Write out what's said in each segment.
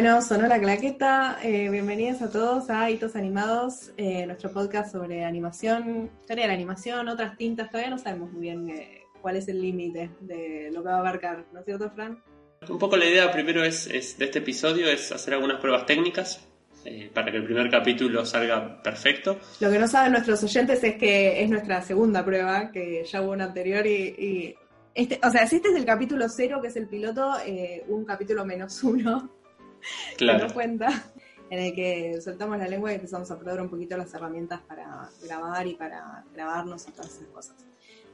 Bueno, sonó la claqueta. Eh, bienvenidos a todos a Hitos Animados, eh, nuestro podcast sobre animación, historia de la animación, otras tintas. Todavía no sabemos muy bien eh, cuál es el límite de lo que va a abarcar, ¿no es cierto, Fran? Un poco la idea primero es, de este episodio es hacer algunas pruebas técnicas para que el primer capítulo salga perfecto. Lo que no saben nuestros oyentes es que es nuestra segunda prueba, que ya hubo una anterior y, este, o sea, si este es el capítulo cero, que es el piloto, un capítulo menos uno claro. que cuenta, en el que soltamos la lengua y empezamos a probar un poquito las herramientas para grabar y para grabarnos y todas esas cosas.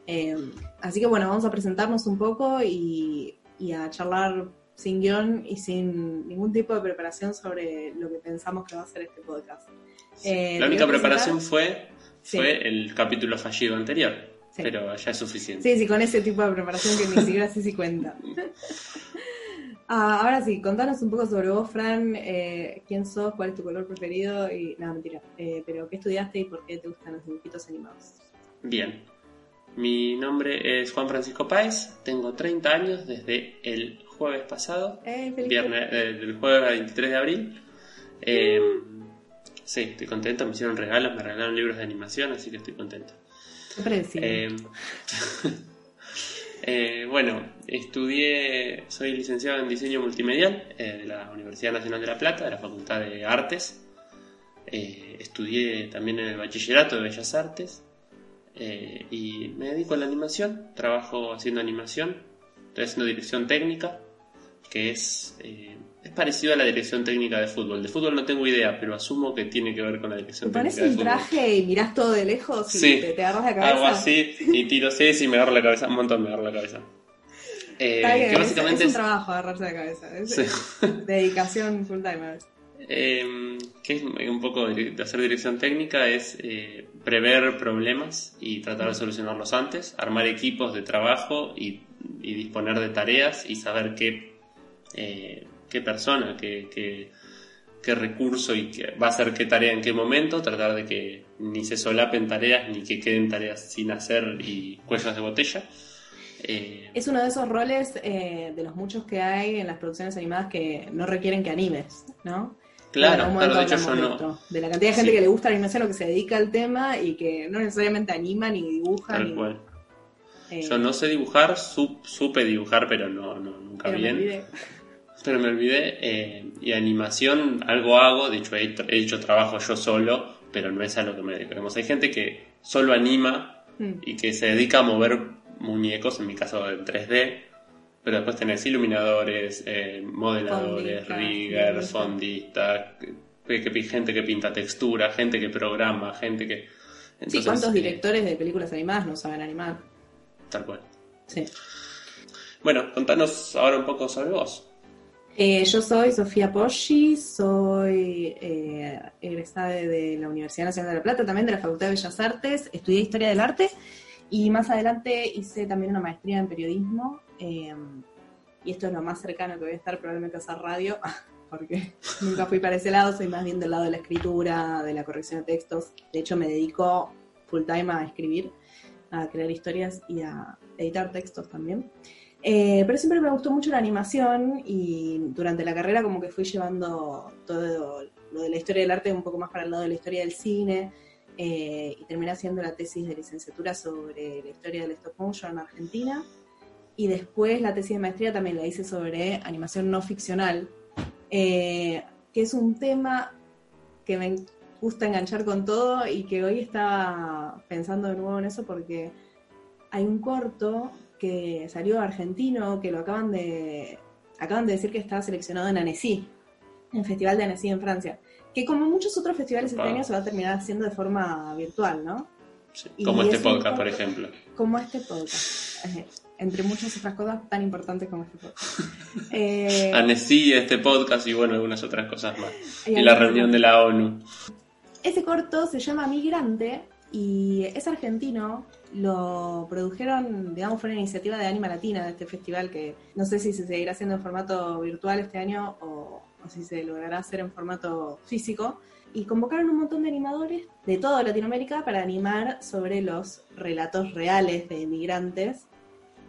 Eh, así que bueno, vamos a presentarnos un poco y, a charlar sin guion y sin ningún tipo de preparación sobre lo que pensamos que va a ser este podcast. Eh, la única preparación fue, fue el capítulo fallido anterior, pero ya es suficiente. Sí, sí, con ese tipo de preparación que ni siquiera sé si cuenta. Ah, ahora sí, contanos un poco sobre vos, Fran, eh, quién sos, cuál es tu color preferido y nada, mentira, eh, pero qué estudiaste y por qué te gustan los dibujitos animados. Bien, mi nombre es Juan Francisco Páez, tengo 30 años desde el jueves pasado, eh, viernes, del jueves 23 de abril. Sí, estoy contento, me hicieron regalos, me regalaron libros de animación, así que estoy contento. Qué Eh, bueno, estudié, soy licenciado en diseño multimedial eh, de la Universidad Nacional de La Plata, de la Facultad de Artes. Eh, estudié también en el Bachillerato de Bellas Artes y me dedico a la animación, trabajo haciendo animación, estoy haciendo dirección técnica, que es parecido a la dirección técnica de fútbol. De fútbol no tengo idea, pero asumo que tiene que ver con la dirección técnica. ¿Te pones un traje y mirás todo de lejos y te, agarras la cabeza? Hago así y tiro sí, y me agarro la cabeza. Un montón me agarro la cabeza. Eh, que básicamente es, un trabajo agarrarse la cabeza. Es dedicación full time. Eh, que es un poco de hacer dirección técnica es eh, prever problemas y tratar de solucionarlos antes, armar equipos de trabajo y, y disponer de tareas y saber qué eh, qué persona, qué, qué, recurso y qué, va a hacer qué tarea en qué momento, tratar de que ni se solapen tareas ni que queden tareas sin hacer y cuellos de botella. Eh, es uno de esos roles eh, de los muchos que hay en las producciones animadas que no requieren que animes, ¿no? Claro, de hecho yo no. De la cantidad de gente que le gusta la animación o que se dedica al tema y que no necesariamente anima ni dibuja. Tal cual. Eh, yo no sé dibujar, supe dibujar, pero no, no nunca bien pero me olvidé. Eh, y animación, algo hago, de hecho he, hecho trabajo yo solo, pero no es a lo que me dedico. Hay gente que solo anima mm. y que se dedica a mover muñecos, en mi caso en 3D, pero después tenés iluminadores, eh, modeladores, riggers, fondistas, gente que pinta textura, gente que programa, gente que... sí, ¿cuántos eh, directores de películas animadas no saben animar? Tal cual. Sí. Bueno, contanos ahora un poco sobre vos. Eh, yo soy Sofía Poschi, soy eh, egresada de, la Universidad Nacional de La Plata, también de la Facultad de Bellas Artes, estudié Historia del Arte y más adelante hice también una maestría en periodismo em, y esto es lo más cercano que voy a estar probablemente a hacer radio, porque nunca fui para ese lado, soy más bien del lado de la escritura, de la corrección de textos, de hecho me dedico full time a escribir, a crear historias y a editar textos también. Eh, pero siempre me gustó mucho la animación y durante la carrera como que fui llevando todo lo de la historia del arte un poco más para el lado de la historia del cine eh, y terminé haciendo la tesis de licenciatura sobre la historia del stop motion en Argentina. Y después la tesis de maestría también la hice sobre animación no ficcional, eh, que es un tema que me gusta enganchar con todo y que hoy estaba pensando de nuevo en eso porque hay un corto que salió argentino, que lo acaban de acaban de decir que estaba seleccionado en Annecy, en el Festival de Annecy en Francia, que como muchos otros festivales este año se va a terminar haciendo de forma virtual, ¿no? como este podcast, por ejemplo. Como este podcast. Entre muchas otras cosas tan importantes como este podcast. eh, Annecy, este podcast y bueno, algunas otras cosas más. Y, la reunión de la ONU. Ese corto se llama Migrante y es argentino. Lo produjeron, digamos, fue una iniciativa de Anima Latina de este festival que no sé si se seguirá haciendo en formato virtual este año o, si se logrará hacer en formato físico. Y convocaron un montón de animadores de toda Latinoamérica para animar sobre los relatos reales de migrantes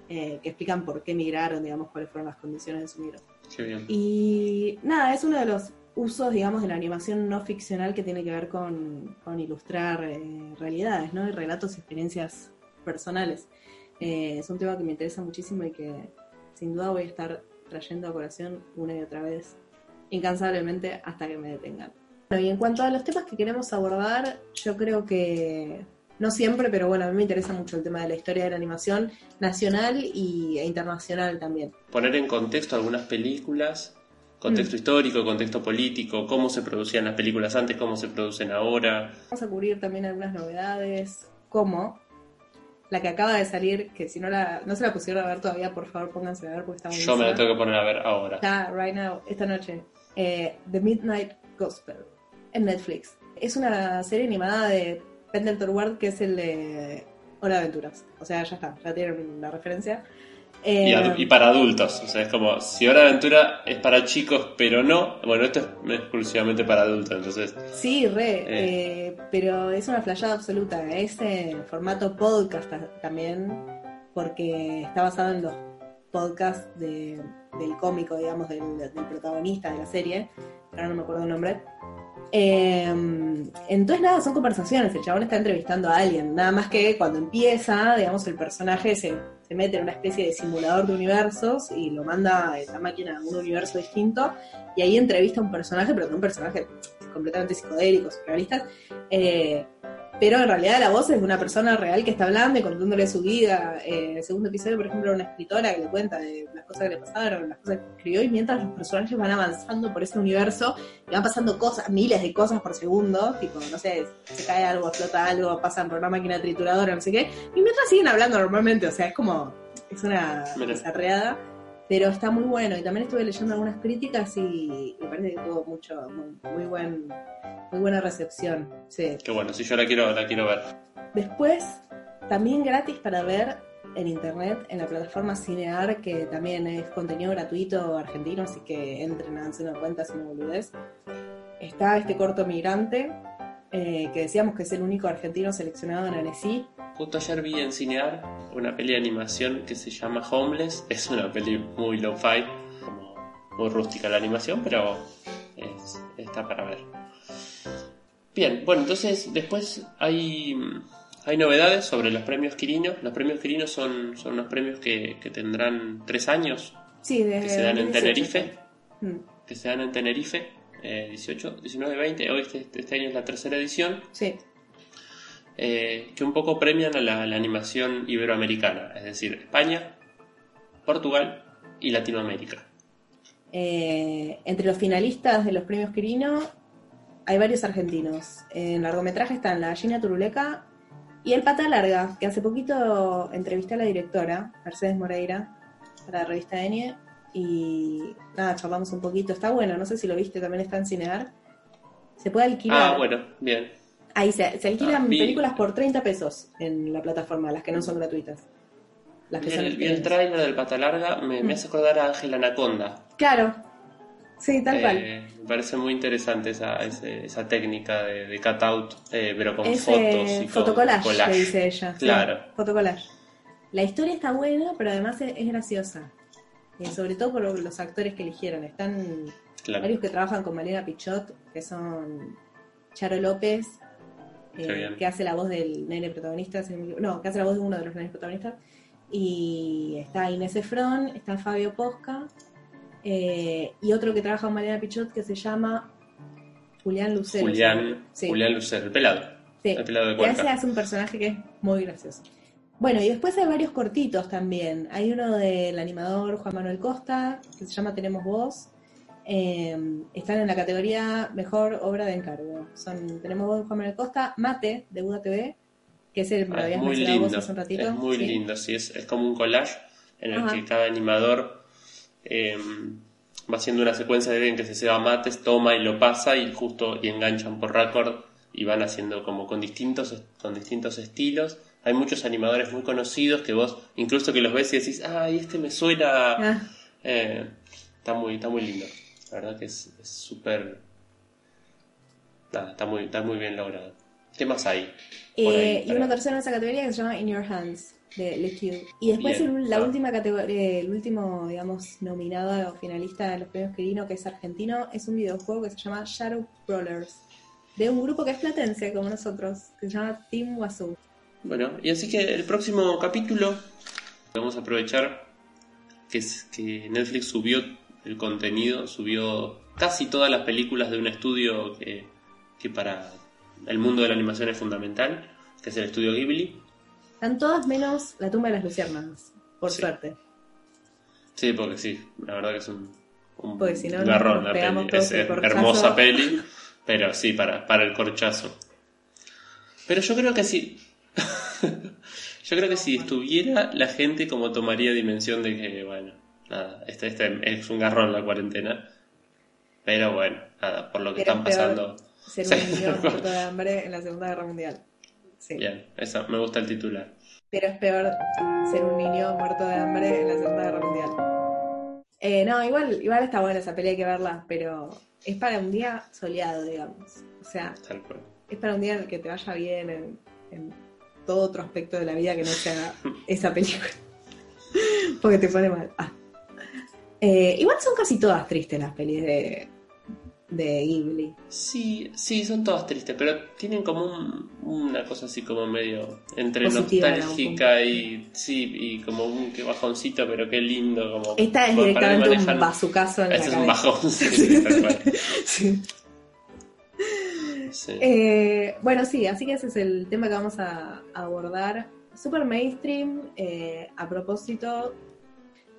eh, que explican por qué migraron, digamos, cuáles fueron las condiciones de su migración. Y nada, es uno de los usos, digamos, de la animación no ficcional que tiene que ver con, ilustrar eh, realidades, ¿no? Y relatos y experiencias personales. Eh, es un tema que me interesa muchísimo y que sin duda voy a estar trayendo a colación una y otra vez, incansablemente, hasta que me detengan. y en cuanto a los temas que queremos abordar, yo creo que no siempre, pero bueno, a mí me interesa mucho el tema de la historia de la animación nacional y, e internacional también. Poner en contexto algunas películas Contexto mm. histórico, contexto político, cómo se producían las películas antes, cómo se producen ahora. Vamos a cubrir también algunas novedades, como la que acaba de salir, que si no la no se la pusieron a ver todavía, por favor pónganse a ver porque está muy Yo me la tengo que poner a ver ahora. Está, right now, esta noche. Eh, The Midnight Gospel, en Netflix. Es una serie animada de Pendleton Ward, que es el de Hora de Aventuras. O sea, ya está, ya tienen la referencia. Eh, y, para adultos, o sea, es como, si Hora de Aventura es para chicos, pero no, bueno, esto es exclusivamente para adultos, entonces... Sí, re, eh. Eh, pero es una flayada absoluta, es en formato podcast también, porque está basado en los podcasts del cómico, digamos, del, del, protagonista de la serie, ahora no me acuerdo el nombre. entonces nada, son conversaciones, el chabón está entrevistando a alguien, nada más que cuando empieza, digamos, el personaje se se mete en una especie de simulador de universos y lo manda la máquina a un universo distinto y ahí entrevista a un personaje, pero un personaje completamente psicodélico, surrealista, eh, pero en realidad la voz es de una persona real que está hablando y contándole su vida. Eh, el segundo episodio, por ejemplo, una escritora que le cuenta de las cosas que le pasaron, las cosas que escribió, y mientras los personajes van avanzando por ese universo y van pasando cosas, miles de cosas por segundo, tipo, no sé, se cae algo, flota algo, pasan por una máquina trituradora, no sé qué, y mientras siguen hablando normalmente, o sea, es como, es una desarreada pero está muy bueno. Y también estuve leyendo algunas críticas y me parece que tuvo mucho, muy, buen, muy buena recepción. Sí. Qué bueno, si yo la quiero, la quiero ver. Después, también gratis para ver en internet, en la plataforma Cinear, que también es contenido gratuito argentino, así que entren, a una cuenta si no boludez. Está este corto migrante, eh, que decíamos que es el único argentino seleccionado en Annecy. Justo ayer vi en Cinear una peli de animación que se llama Homeless. Es una peli muy low-fi, como muy rústica la animación, pero está para ver. Bien, bueno, entonces después hay, hay novedades sobre los premios Quirino. Los premios Quirino son, son unos premios que, tendrán tres años. Sí, que se dan en Tenerife. Mm. Que se dan en Tenerife 18, 19, 20, hoy este, este, año es la tercera edición. Sí. Eh, que un poco premian a la, animación iberoamericana, es decir, España, Portugal y Latinoamérica. Eh, entre los finalistas de los premios Quirino hay varios argentinos. En largometraje están La Gina Turuleca y El Pata Larga, que hace poquito entrevisté a la directora, Mercedes Moreira, para la revista Enie, y nada, charlamos un poquito. Está bueno, no sé si lo viste, también está en Cinear. Se puede alquilar. Ah, bueno, bien. Ahí se, alquilan ah, películas por 30 pesos en la plataforma, las que no son gratuitas. Las que el, el trailer del Pata Larga me, me, hace acordar a Ángel Anaconda. Claro, sí, tal cual. Eh, me parece muy interesante esa, esa técnica de, de cut-out, eh, pero con fotos y fotocollage, collage. que dice ella. Claro. fotocollage. La historia está buena, pero además es graciosa. Eh, sobre todo por los actores que eligieron. Están varios que trabajan con Malena Pichot, que son Charo López, eh, que hace la voz del nene protagonista, no, que hace la voz de uno de los nenes protagonistas, y está Inés Efron, está Fabio Posca, eh, y otro que trabaja con Malena Pichot que se llama Julián Lucero. Julián, Julián Lucero, el pelado. Sí. El pelado de que hace, hace un personaje que es muy gracioso. Bueno, y después hay varios cortitos también. Hay uno del animador Juan Manuel Costa, que se llama Tenemos Voz. Em, están en la categoría Mejor Obra de Encargo. Son Tenemos Voz Juan Manuel Costa, Mate, de Buda TV, que es el que ah, muy lindo. hace un ratito. Es muy lindo, sí, es, como un collage en el que cada animador em, va haciendo una secuencia de bien que se ceba mates, toma y lo pasa y justo y enganchan por récord y van haciendo como con distintos, con distintos estilos hay muchos animadores muy conocidos que vos, incluso que los ves y decís, ay, este me suena. Ah. Eh, está, muy, está muy lindo. La verdad que es súper. Nada, está muy, está muy bien logrado. ¿Qué más hay? Eh, y una tercera en esa categoría que se llama In Your Hands, de Liquid. Y después la última categoría, el último, digamos, nominado o finalista de los premios Quirino, que es argentino, es un videojuego que se llama Shadow Brawlers, de un grupo que es platense, como nosotros, que se llama Team Wazoo. Bueno, y así que el próximo capítulo vamos a aprovechar que, que Netflix subió el contenido, subió casi todas las películas de un estudio que, para el mundo de la animación es fundamental, que es el estudio Ghibli. Están todas menos La tumba de las luciérnagas, por suerte. Sí, porque sí, la verdad que es un, un garrón la peli. Es, hermosa peli, pero sí, para, para el corchazo. Pero yo creo que sí, Yo creo que si estuviera la gente como tomaría dimensión de que, bueno, nada, este, este es un garrón la cuarentena. Pero bueno, nada, por lo que están pasando. Ser un niño muerto de hambre en la Segunda Guerra Mundial. Bien, eso, me gusta el titular. Pero es peor ser un niño muerto de hambre en la Segunda Guerra Mundial. Eh, no, igual, igual está buena esa pelea, hay que verla, pero es para un día soleado, digamos. O sea, es para un día en el que te vaya bien en todo otro aspecto de la vida que no sea esa película. Porque te pone mal. Ah. Eh, igual son casi todas tristes las pelis de, de Ghibli. Sí, sí, son todas tristes, pero tienen como una cosa así como medio entre nostálgica y sí, y como un que bajoncito, pero qué lindo como Esta es directamente un bazucazo en este es un bajón, sí, sí. Eh, bueno, sí, así que ese es el tema que vamos a, abordar. Super mainstream, eh, a propósito,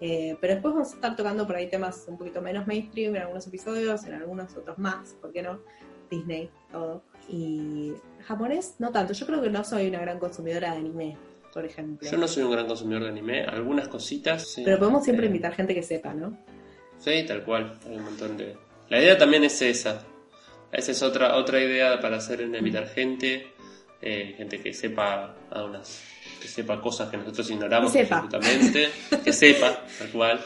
eh, pero después vamos a estar tocando por ahí temas un poquito menos mainstream en algunos episodios, en algunos otros más, ¿por qué no? Disney, todo. Y japonés, no tanto. Yo creo que no soy una gran consumidora de anime, por ejemplo. Yo no soy un gran consumidor de anime, algunas cositas. Pero podemos siempre invitar gente que sepa, ¿no? Sí, tal cual. Hay un montón de. La idea también es esa, esa es otra, otra idea para hacer en invitar gente, eh, gente que sepa unas, que sepa cosas que nosotros ignoramos absolutamente, que sepa, tal cual,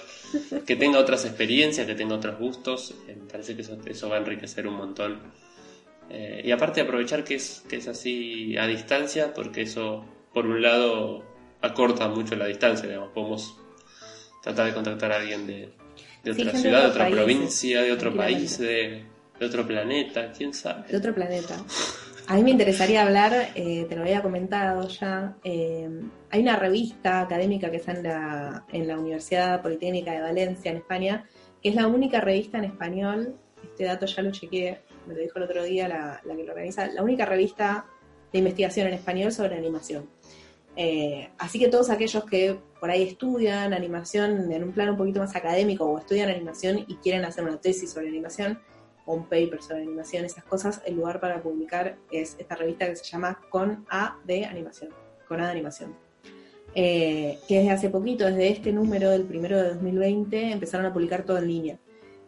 que tenga otras experiencias, que tenga otros gustos, eh, me parece que eso, va a enriquecer un montón. Eh, y aparte aprovechar que es, que es así a distancia, porque eso, por un lado, acorta mucho la distancia, digamos, podemos tratar de contactar a alguien de, otra ciudad, de otra provincia, de otro país, de de otro planeta, quién sabe. De otro planeta. A mí me interesaría hablar, eh, te lo había comentado ya, eh, hay una revista académica que está en la, en la Universidad Politécnica de Valencia, en España, que es la única revista en español, este dato ya lo chequeé, me lo dijo el otro día la, que lo organiza, la única revista de investigación en español sobre animación. Eh, así que todos aquellos que por ahí estudian animación en un plano un poquito más académico o estudian animación y quieren hacer una tesis sobre animación, un paper sobre animación, esas cosas, el lugar para publicar es esta revista que se llama Con A de Animación, Con A de Animación. Eh, que desde hace poquito, desde este número del primero de 2020, empezaron a publicar todo en línea.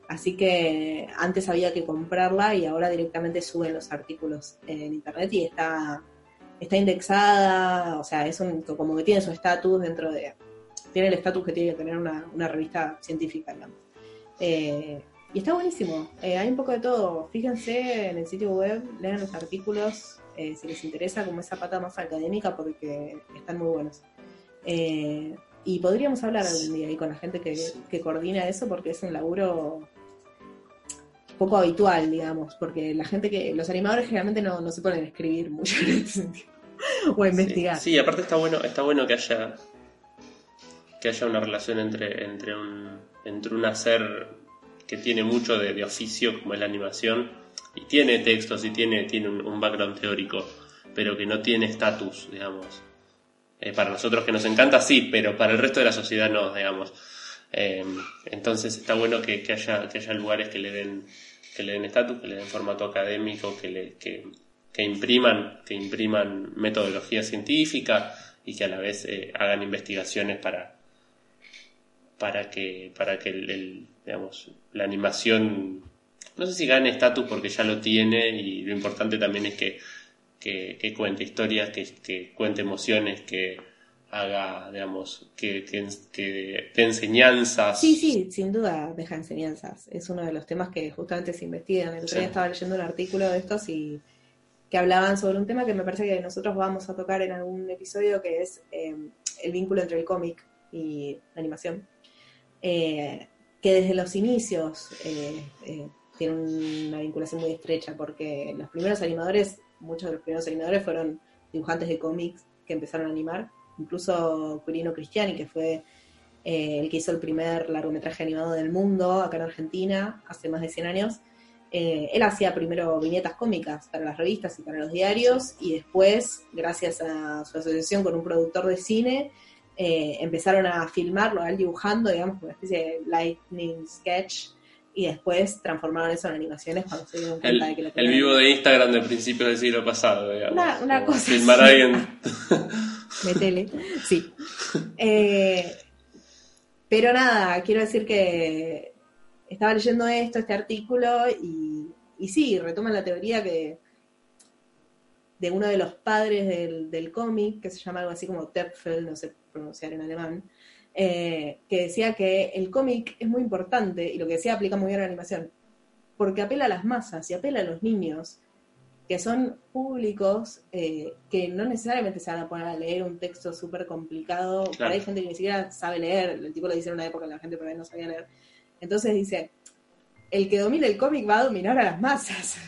Así que antes había que comprarla y ahora directamente suben los artículos en internet y está, está indexada, o sea, es como que tiene su estatus dentro de. Tiene el estatus que tiene que tener una, una revista científica, digamos. Eh, y está buenísimo. Eh, hay un poco de todo. Fíjense en el sitio web, lean los artículos eh, si les interesa, como esa pata más académica, porque están muy buenos. Eh, y podríamos hablar algún día ahí con la gente que, coordina eso, porque es un laburo poco habitual, digamos, porque la gente que, los animadores generalmente no, se ponen a escribir mucho en ese sentido, o a investigar. Sí, aparte está bueno, está bueno que haya que haya una relación entre, entre un entre un hacer que tiene mucho de, oficio como es la animación y tiene textos y tiene, tiene un, background teórico, pero que no tiene estatus, digamos, Eh, para nosotros que nos encanta, sí, pero para el resto de la sociedad no, digamos. Eh, entonces está bueno que, haya, que haya lugares que le den que le den estatus, que le den formato académico, que, le, que, impriman, que impriman metodología científica y que a la vez eh, hagan investigaciones para, para que, para que el, digamos, la animación, no sé si gane estatus porque ya lo tiene y lo importante también es que, que, cuente historias, que, que cuente emociones, que, haga, digamos, que, que, de enseñanzas. Sí, sí, sin duda deja enseñanzas. Es uno de los temas que justamente se investigan. El otro día estaba leyendo un artículo de estos y que hablaban sobre un tema que me parece que nosotros vamos a tocar en algún episodio, que es em, el vínculo entre el cómic y la animación. Eh, que desde los inicios eh, eh, tiene una vinculación muy estrecha, porque los primeros animadores, muchos de los primeros animadores fueron dibujantes de cómics que empezaron a animar incluso Quirino Cristiani, que fue eh, el que hizo el primer largometraje animado del mundo acá en Argentina hace más de 100 años. Eh, él hacía primero viñetas cómicas para las revistas y para los diarios y después, gracias a su asociación con un productor de cine, eh, empezaron a filmarlo, a él dibujando, digamos, una especie de lightning sketch y después transformaron eso en animaciones cuando se dieron cuenta el, de que lo El vivo de Instagram de principios del siglo pasado, digamos. Una, una cosa. Filmar a alguien. Metele, sí. Eh, pero nada, quiero decir que estaba leyendo esto, este artículo, y, y sí, retoma la teoría que de uno de los padres del, del cómic, que se llama algo así como Tepfel, no sé pronunciar en alemán, eh, que decía que el cómic es muy importante, y lo que decía aplica muy bien a la animación, porque apela a las masas y apela a los niños, que son públicos eh, que no necesariamente se van a poner a leer un texto súper complicado. Hay gente que ni siquiera sabe leer, el tipo lo dice en una época en la gente por ahí no sabía leer. Entonces dice, el que domine el cómic va a dominar a las masas.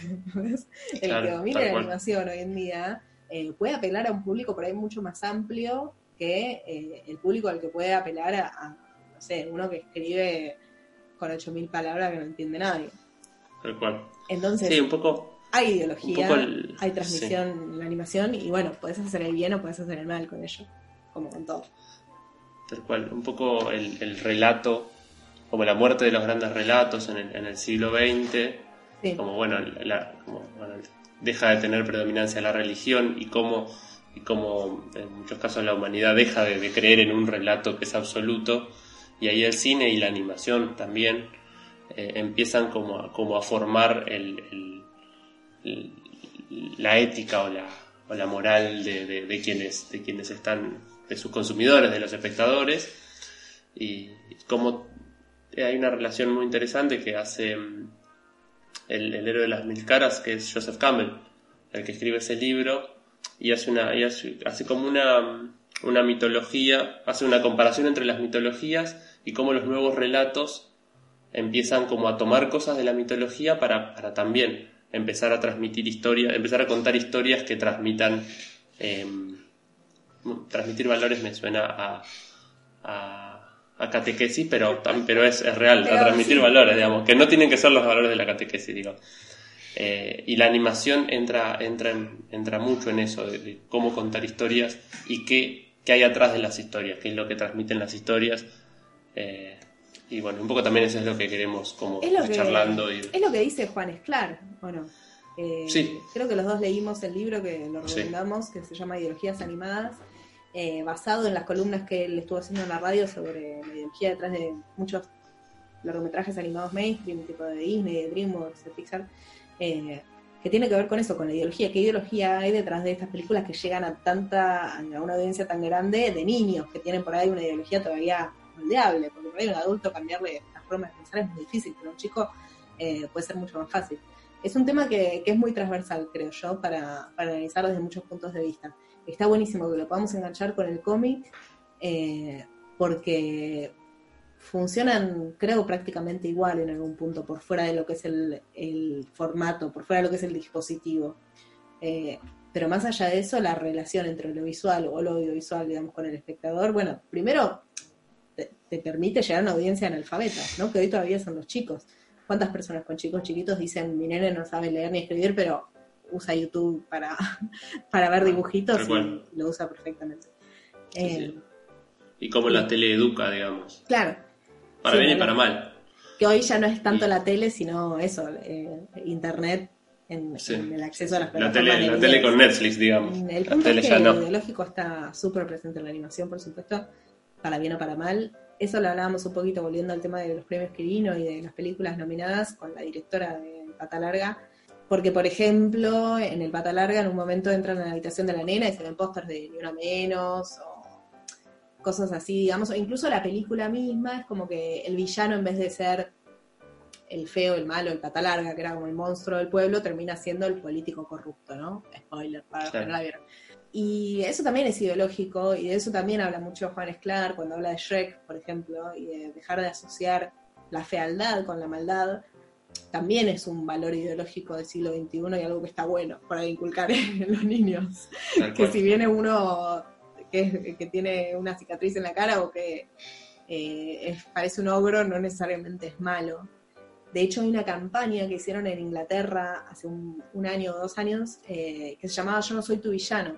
el que domine la animación hoy en día eh, puede apelar a un público por ahí mucho más amplio que eh, el público al que puede apelar a, no sé, uno que escribe con 8.000 palabras que no entiende nadie. Tal cual. Entonces, sí, un poco hay ideología, hay transmisión en la animación y bueno, puedes hacer el bien o puedes hacer el mal con ello, como con todo. Tal cual, un poco el, relato, como la muerte de los grandes relatos en el, siglo XX, como, bueno, deja de tener predominancia la religión y cómo, y cómo en muchos casos la humanidad deja de, creer en un relato que es absoluto. Y ahí el cine y la animación también eh, empiezan como como a formar el la ética o la, o la moral de, quienes, de quienes están, de sus consumidores, de los espectadores, y hay una relación muy interesante que hace mm, el, héroe de las mil caras, que es Joseph Campbell, el que escribe ese libro, y hace, una, hace, como una, una mitología, hace una comparación entre las mitologías y cómo los nuevos relatos empiezan como a tomar cosas de la mitología para, para también empezar a transmitir historias, empezar a contar historias que transmitan, em, transmitir valores me suena a, a, catequesis, pero, pero es, real, a transmitir valores, digamos, que no tienen que ser los valores de la catequesis, digo. Eh, y la animación entra, entra, entra mucho en eso, de, cómo contar historias y qué, qué, hay atrás de las historias, qué es lo que transmiten las historias. Eh, y bueno, un poco también eso es lo que queremos como charlando. Y... Es lo que dice Juan Esclar, bueno. Eh, sí. Creo que los dos leímos el libro que lo recomendamos, que se llama Ideologías Animadas, eh, basado en las columnas que él estuvo haciendo en la radio sobre la ideología detrás de muchos largometrajes animados mainstream, tipo de Disney, de DreamWorks, de Pixar, eh, que tiene que ver con eso, con la ideología. ¿Qué ideología hay detrás de estas películas que llegan a tanta, a una audiencia tan grande de niños que tienen por ahí una ideología todavía moldeable, porque por ahí un adulto cambiarle la forma de pensar es muy difícil, pero un chico eh, puede ser mucho más fácil. Es un tema que, es muy transversal, creo yo, para, para, analizarlo desde muchos puntos de vista. Está buenísimo que lo podamos enganchar con el cómic, eh, porque funcionan, creo, prácticamente igual en algún punto, por fuera de lo que es el, formato, por fuera de lo que es el dispositivo. Eh, pero más allá de eso, la relación entre lo visual o lo audiovisual, digamos, con el espectador, bueno, primero te, permite llegar a una audiencia analfabeta, ¿no? Que hoy todavía son los chicos. ¿Cuántas personas con chicos chiquitos dicen, mi nene no sabe leer ni escribir, pero usa YouTube para, para ver dibujitos y lo usa perfectamente? Eh, y cómo la tele educa, digamos. Claro. Para bien y para mal. Que hoy ya no es tanto la tele, sino eso, eh, internet en, el acceso a las plataformas. La tele, la tele con Netflix, digamos. El punto es que el ideológico está súper presente en la animación, por supuesto, para bien o para mal. Eso lo hablábamos un poquito volviendo al tema de los premios Quirino y de las películas nominadas con la directora de Pata Larga. Porque, por ejemplo, en el Pata Larga en un momento entran en la habitación de la nena y se ven pósters de Ni Una Menos o cosas así, digamos. O incluso la película misma es como que el villano en vez de ser el feo, el malo, el pata larga, que era como el monstruo del pueblo, termina siendo el político corrupto, ¿no? Spoiler para los que no la vieron. Y eso también es ideológico, y de eso también habla mucho Juan Esclar cuando habla de Shrek, por ejemplo, y de dejar de asociar la fealdad con la maldad. También es un valor ideológico del siglo XXI y algo que está bueno para inculcar en los niños. que si viene uno que, que, tiene una cicatriz en la cara o que eh, parece un ogro, no necesariamente es malo. De hecho, hay una campaña que hicieron en Inglaterra hace un, año o dos años eh, que se llamaba Yo no soy tu villano,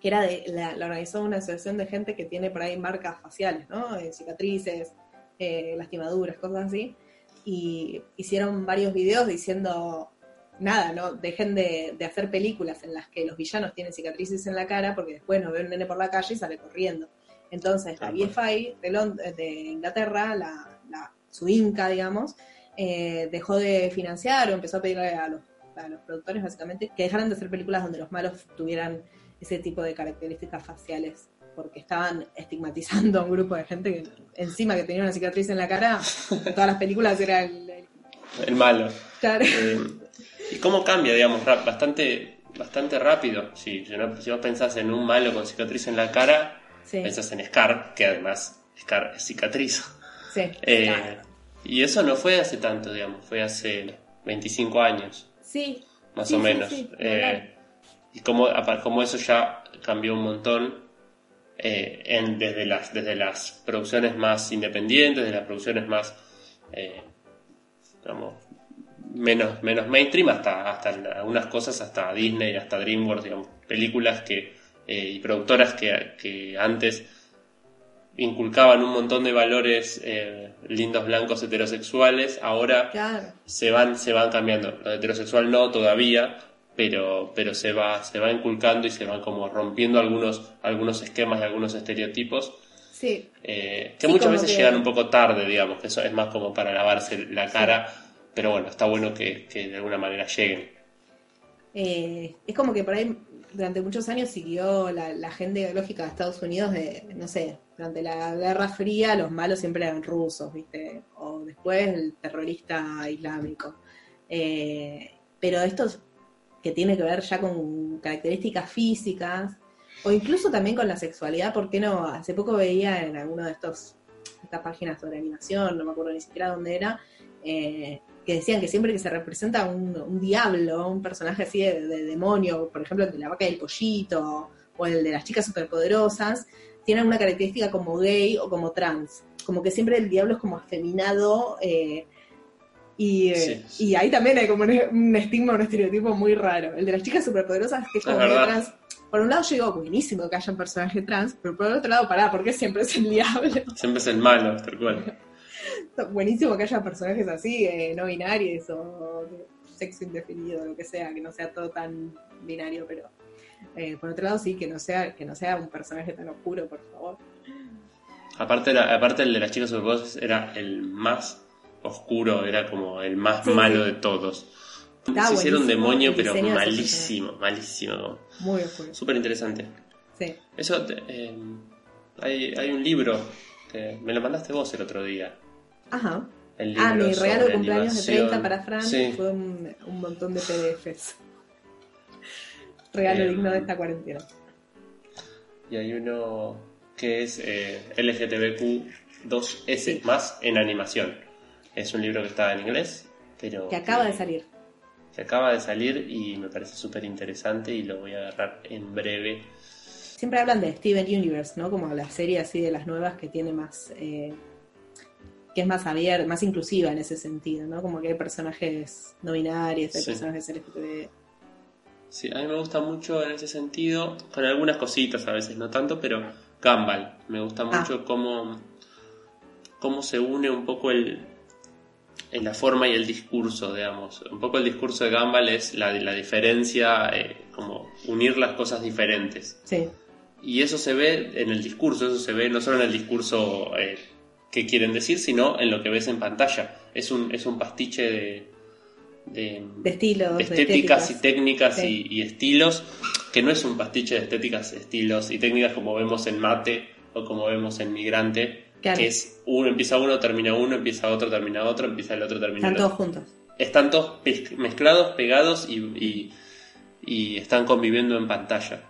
que era de, la, organizó una asociación de gente que tiene por ahí marcas faciales, ¿no? Eh, cicatrices, eh, lastimaduras, cosas así. Y hicieron varios videos diciendo, nada, ¿no? Dejen de, hacer películas en las que los villanos tienen cicatrices en la cara porque después nos ve un nene por la calle y sale corriendo. Entonces, la BFI de, de Inglaterra, la, su Inca, digamos, eh, dejó de financiar o empezó a pedirle a los, a los productores básicamente que dejaran de hacer películas donde los malos tuvieran ese tipo de características faciales porque estaban estigmatizando a un grupo de gente que encima que tenía una cicatriz en la cara, todas las películas era el, el, malo. Eh, ¿Y cómo cambia, digamos, bastante, bastante rápido? Si, si, vos pensás en un malo con cicatriz en la cara, pensás en Scar, que además Scar es cicatriz. Sí, eh, y eso no fue hace tanto, digamos, fue hace 25 años. Sí. Más o menos. eh, y como, como eso ya cambió un montón eh, en, desde, las, desde las producciones más independientes, desde las producciones más, eh, digamos, menos, menos mainstream, hasta, hasta algunas cosas, hasta Disney, hasta DreamWorks, digamos, películas que, eh, y productoras que, que antes inculcaban un montón de valores lindos blancos heterosexuales, ahora se van se van cambiando. Lo heterosexual no todavía, pero pero se va se va inculcando y se van como rompiendo algunos algunos esquemas y algunos estereotipos. Sí. Eh, que muchas veces llegan un poco tarde, digamos, que eso es más como para lavarse la cara, pero bueno, está bueno que, de alguna manera lleguen. Eh, es como que por ahí durante muchos años siguió la, la, agenda ideológica de Estados Unidos de, no sé, durante la Guerra Fría los malos siempre eran rusos, ¿viste? O después el terrorista islámico. Eh, pero esto que tiene que ver ya con características físicas, o incluso también con la sexualidad, ¿por qué no? Hace poco veía en alguno de estos estas páginas sobre animación, no me acuerdo ni siquiera dónde era, eh, que decían que siempre que se representa un, diablo, un personaje así de, demonio, por ejemplo el de la vaca y el pollito, o el de las chicas superpoderosas, tienen una característica como gay o como trans. Como que siempre el diablo es como afeminado. Eh, y, y, ahí también hay como un, estigma, un estereotipo muy raro. El de las chicas superpoderosas, que es como trans. Por un lado yo digo, buenísimo que haya un personaje trans, pero por el otro lado, pará, porque siempre es el diablo. Siempre es el malo, tal cual. buenísimo que haya personajes así, eh, no binarios o sexo indefinido, lo que sea, que no sea todo tan binario, pero eh, por otro lado sí, que no sea que no sea un personaje tan oscuro, por favor. Aparte, aparte el de las chicas superpoderosas era el más oscuro, era como el más malo de todos. Se hicieron demonio, pero malísimo, malísimo. Muy oscuro. Súper interesante. Sí. Eso, eh, hay, hay un libro, que me lo mandaste vos el otro día. Ajá. ah, mi regalo de cumpleaños de 30 para Fran fue un, montón de PDFs. regalo digno de esta cuarentena. Y hay uno que es eh, LGTBQ2S más en animación. Es un libro que está en inglés, pero... Que acaba de salir. Que acaba de salir y me parece súper interesante y lo voy a agarrar en breve. Siempre hablan de Steven Universe, ¿no? Como la serie así de las nuevas que tiene más... Eh, que es más abierta, más inclusiva en ese sentido, ¿no? Como que hay personajes no binarios, hay personajes LGTB. Sí, a mí me gusta mucho en ese sentido, con algunas cositas a veces, no tanto, pero, Gumball. Me gusta ah. mucho cómo, cómo se une un poco el, en la forma y el discurso, digamos. Un poco el discurso de Gumball es la, la diferencia, eh, como unir las cosas diferentes. Sí. Y eso se ve en el discurso, eso se ve no solo en el discurso eh, que quieren decir, sino en lo que ves en pantalla. Es un, es un pastiche de, de, estilos, estéticas y técnicas y, estilos, que no es un pastiche de estéticas, estilos y técnicas como vemos en Mate o como vemos en Migrante, que es uno, empieza uno, termina uno, empieza otro, termina otro, empieza el otro, termina Están el otro. todos juntos. Están todos mezclados, pegados y, y, están conviviendo en pantalla.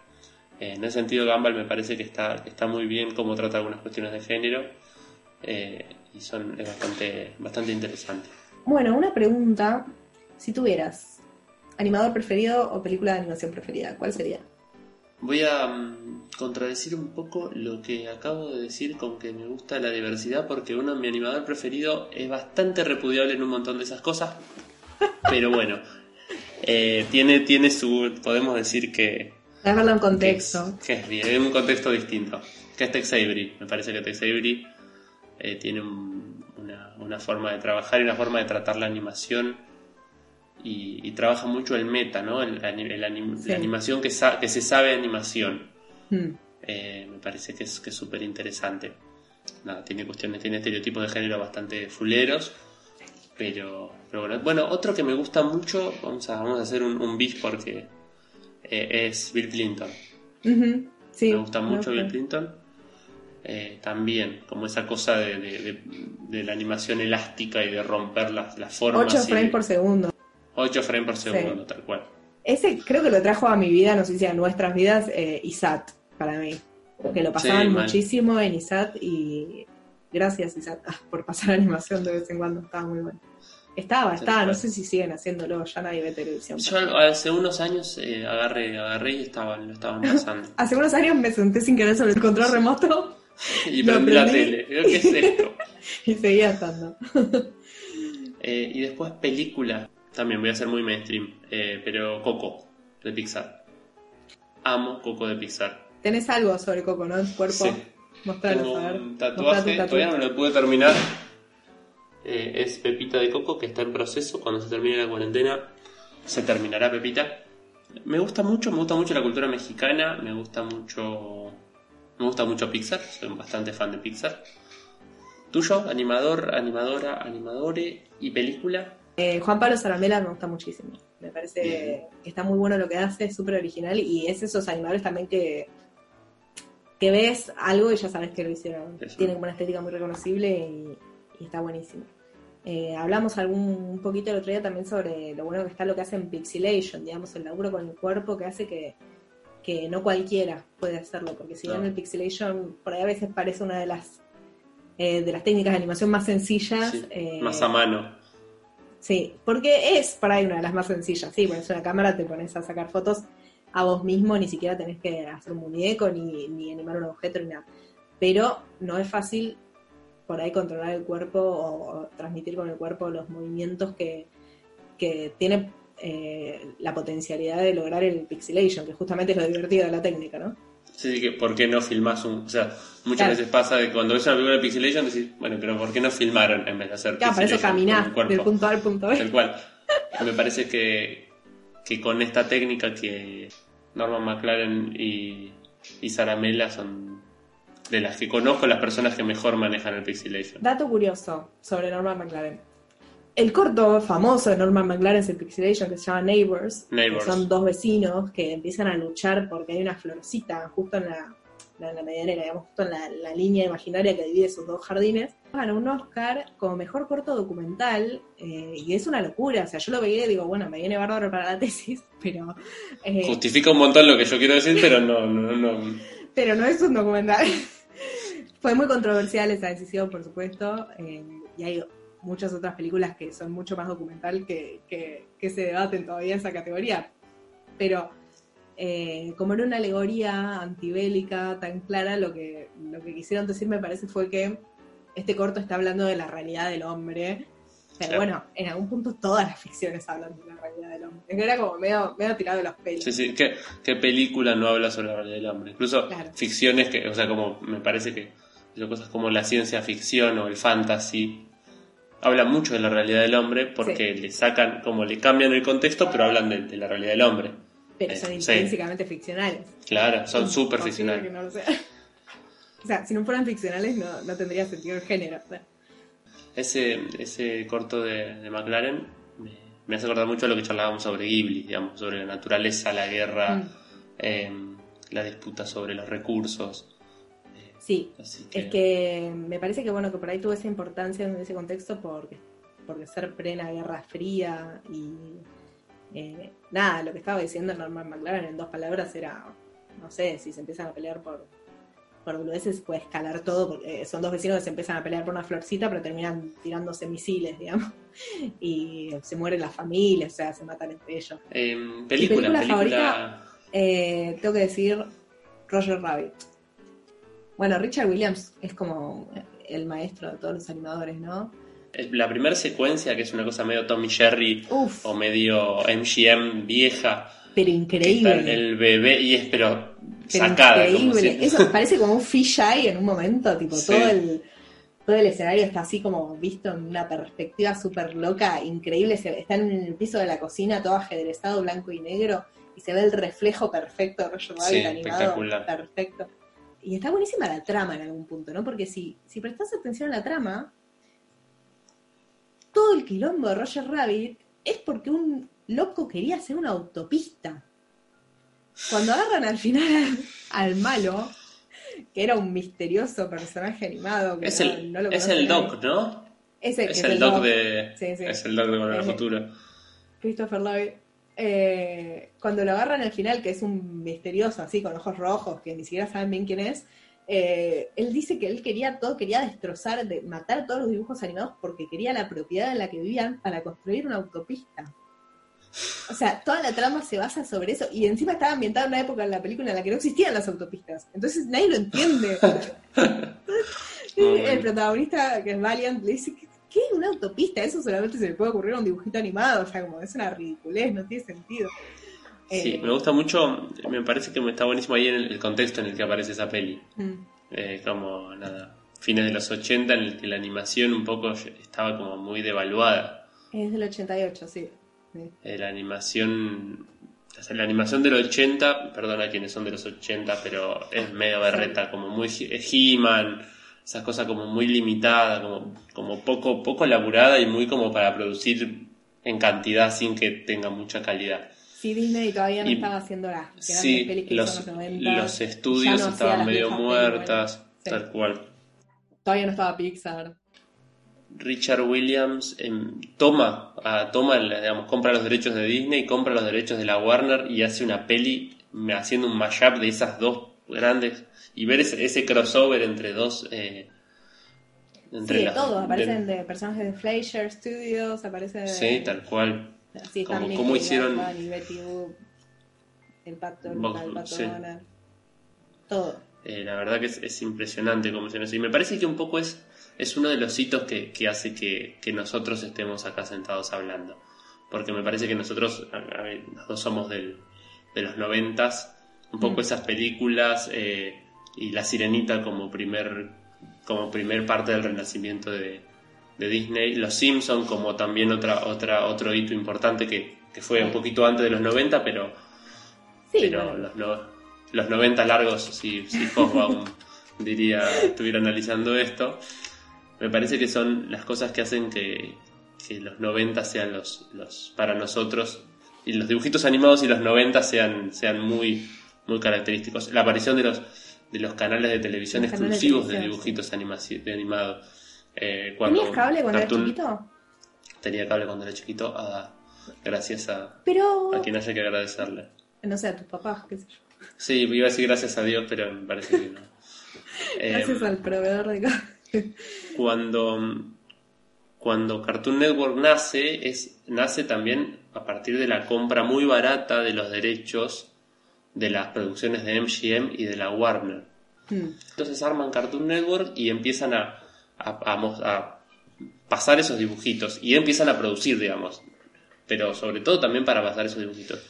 Eh, en ese sentido, Gumball me parece que está, está muy bien cómo trata algunas cuestiones de género eh, y son, es bastante, bastante interesante. Bueno, una pregunta si tuvieras animador preferido o película de animación preferida, ¿cuál sería? Voy a mm, contradecir un poco lo que acabo de decir con que me gusta la diversidad porque uno, mi animador preferido, es bastante repudiable en un montón de esas cosas. Pero bueno, eh, tiene, tiene su. Podemos decir que. Déjalo en contexto. Que es, bien, en un contexto distinto. Que es Tex Avery. Me parece que Tex Avery eh, tiene una, una forma de trabajar y una forma de tratar la animación y, trabaja mucho el meta, ¿no? La animación que, que se sabe animación. Hmm. Eh, me parece que es que súper interesante. Nada, tiene cuestiones, tiene estereotipos de género bastante fuleros. Pero, bueno. bueno, otro que me gusta mucho, vamos a, vamos a hacer un, un beef porque eh, es Bill Clinton. me gusta mucho Bill Clinton. Eh, también, como esa cosa de, la animación elástica y de romper las, las formas. 8 frames por segundo. 8 frames por segundo, tal cual. Ese creo que lo trajo a mi vida, no sé si a nuestras vidas, eh, ISAT, para mí. Que lo pasaban muchísimo en ISAT y gracias ISAT por pasar animación de vez en cuando, estaba muy bueno. Estaba, estaba, no sé si siguen haciéndolo, ya nadie ve televisión. Yo hace unos años eh, agarré, agarré y estaban, lo estaban pasando. hace unos años me senté sin querer sobre el control remoto. y prendí la tele, ¿qué es esto? y seguía estando. eh, y después película. También voy a ser muy mainstream, eh, pero Coco, de Pixar. Amo Coco de Pixar. Tenés algo sobre Coco, ¿no? En tu cuerpo. Sí. Mostralo, a ver. Un tatuaje, todavía no lo pude terminar. Eh, es Pepita de Coco, que está en proceso. Cuando se termine la cuarentena, se terminará Pepita. Me gusta mucho, me gusta mucho la cultura mexicana, me gusta mucho. Me gusta mucho Pixar, soy bastante fan de Pixar. ¿Tuyo? ¿Animador, animadora, animadore y película? Eh, Juan Pablo Zaramela me gusta muchísimo. Me parece que está muy bueno lo que hace, es súper original y es esos animadores también que, que ves algo y ya sabes que lo hicieron. Tienen una estética muy reconocible y, está buenísimo. Eh, hablamos algún un poquito el otro día también sobre lo bueno que está lo que hace en Pixelation, digamos, el laburo con el cuerpo que hace que, no cualquiera puede hacerlo, porque si bien el Pixelation por ahí a veces parece una de las eh, de las técnicas de animación más sencillas. más a mano Sí, porque es para ahí una de las más sencillas. Sí, pones una cámara, te pones a sacar fotos a vos mismo, ni siquiera tenés que hacer un muñeco, ni, ni animar un objeto, ni nada. Pero no es fácil por ahí controlar el cuerpo o, transmitir con el cuerpo los movimientos que, que tiene eh, la potencialidad de lograr el pixelation, que justamente es lo divertido de la técnica, ¿no? Sí, que ¿por no filmas un...? O sea, muchas veces pasa que cuando ves una película de Pixelation decís, bueno, pero ¿por qué no filmaron en vez de hacer Claro, para eso caminás del punto A al punto B. Tal cual. Me parece que, que con esta técnica que Norman McLaren y, y Saramela son de las que conozco las personas que mejor manejan el Pixelation. Dato curioso sobre Norman McLaren el corto famoso de Norman McLaren el Pixelation que se llama Neighbors, son dos vecinos que empiezan a luchar porque hay una florcita justo en la, en la medianera, digamos, justo en la, línea imaginaria que divide esos dos jardines. Ganó un Oscar como mejor corto documental eh, y es una locura. O sea, yo lo veía y digo, bueno, me viene bárbaro para la tesis, pero. Eh, Justifica un montón lo que yo quiero decir, pero no, no, no. Pero no es un documental. Fue muy controversial esa decisión, por supuesto, eh, y hay muchas otras películas que son mucho más documental que, que, se debaten todavía en esa categoría. Pero eh, como era una alegoría antibélica tan clara, lo que, lo que quisieron decir me parece fue que este corto está hablando de la realidad del hombre Pero bueno, en algún punto todas las ficciones hablan de la realidad del hombre. Era como medio, medio tirado de los pelos. Sí, sí. ¿Qué, película no habla sobre la realidad del hombre? Incluso ficciones que, o sea, como me parece que cosas como la ciencia ficción o el fantasy hablan mucho de la realidad del hombre porque le sacan, como le cambian el contexto, pero hablan de, la realidad del hombre. Pero son eh, intrínsecamente ficcionales. Claro, son súper ficcionales. o sea, si no fueran ficcionales no, no tendría sentido el género. Ese, ese corto de, de McLaren me, hace acordar mucho a lo que charlábamos sobre Ghibli, digamos, sobre la naturaleza, la guerra, mm. em, la disputa sobre los recursos. Sí, es que me parece que bueno que por ahí tuvo esa importancia en ese contexto porque, porque ser plena Guerra Fría y eh, nada, lo que estaba diciendo Norman McLaren en dos palabras era, no sé, si se empiezan a pelear por, por boludeces puede escalar todo, porque son dos vecinos que se empiezan a pelear por una florcita pero terminan tirándose misiles, digamos, y se mueren las familias, o sea, se matan entre ellos. Em, película, favorita, eh, tengo que decir Roger Rabbit. Bueno, Richard Williams es como el maestro de todos los animadores, ¿no? La primera secuencia, que es una cosa medio Tommy Jerry o medio MGM vieja. Pero increíble. El bebé, y es pero, sacada. Increíble. Eso parece como un fisheye en un momento, tipo todo el todo el escenario está así como visto en una perspectiva súper loca, increíble. Está en el piso de la cocina, todo ajedrezado, blanco y negro, y se ve el reflejo perfecto de Roger Rabbit animado. Perfecto. Y está buenísima la trama en algún punto, ¿no? Porque si, si prestas atención a la trama, todo el quilombo de Roger Rabbit es porque un loco quería hacer una autopista. Cuando agarran al final al, malo, que era un misterioso personaje animado que es el, es el Doc, ¿no? es el, Doc, de es el Doc de Volver al Futuro. Christopher Lloyd eh, cuando lo agarran al final, que es un misterioso así, con ojos rojos, que ni siquiera saben bien quién es, eh, él dice que él quería todo, quería destrozar, de, matar todos los dibujos animados porque quería la propiedad en la que vivían para construir una autopista. O sea, toda la trama se basa sobre eso. Y encima estaba ambientada en una época en la película en la que no existían las autopistas. Entonces nadie lo entiende. el protagonista, que es Valiant, le dice, ¿qué? ¿Una autopista? Eso solamente se le puede ocurrir a un dibujito animado, o sea, como es una ridiculez, no tiene sentido. Sí, eh, me gusta mucho, me parece que me está buenísimo ahí en el, contexto en el que aparece esa peli. Mm. Eh, como, nada, fines de los 80 en el que la animación un poco estaba como muy devaluada. Es del 88, sí. Eh, la animación la animación del 80, perdona quienes son de los 80, pero es medio berreta, como muy He-Man, esas cosas como muy limitadas, como, como poco, poco elaborada y muy como para producir en cantidad sin que tenga mucha calidad. Sí, Disney todavía no estaba haciendo las sí, los, los estudios estaban medio muertas, tal cual. Todavía no estaba Pixar. Richard Williams em, toma, toma digamos, compra los derechos de Disney, compra los derechos de la Warner y hace una peli haciendo un mashup de esas dos grandes y ver ese, crossover entre dos... Eh, entre sí, de todo, aparecen de, personajes de Fleischer Studios, aparece Sí, tal cual. Como, como hicieron... el Pato, el todo. Eh, la verdad que es, impresionante como hicieron eso. Y me parece que un poco es, es uno de los hitos que, que hace que, que, nosotros estemos acá sentados hablando. Porque me parece que nosotros, los dos somos del, de los noventas, un poco mm. esas películas eh, y La Sirenita como primer, como primer parte del renacimiento de, Disney, Los Simpsons como también otra, otra, otro hito importante que, fue un poquito antes de los 90, pero, pero los, los 90 largos, si, si aún diría, estuviera analizando esto, me parece que son las cosas que hacen que, que los 90 sean los, los, para nosotros, y los dibujitos animados y los 90 sean, sean muy, muy característicos. La aparición de los de los canales de televisión exclusivos de, dibujitos animados. Eh, ¿Tenías cable cuando eras chiquito? Tenía cable cuando era chiquito, ah, gracias a, pero... a quien haya que agradecerle. No sé, a tus papás, qué sé yo. Sí, iba a decir gracias a Dios, pero me parece que no. gracias em, al proveedor de cable. cuando, cuando Cartoon Network nace, es, nace también a partir de la compra muy barata de los derechos de las producciones de MGM y de la Warner. Hmm. Entonces arman Cartoon Network y empiezan a, a, pasar esos dibujitos y empiezan a producir, digamos, pero sobre todo también para pasar esos dibujitos.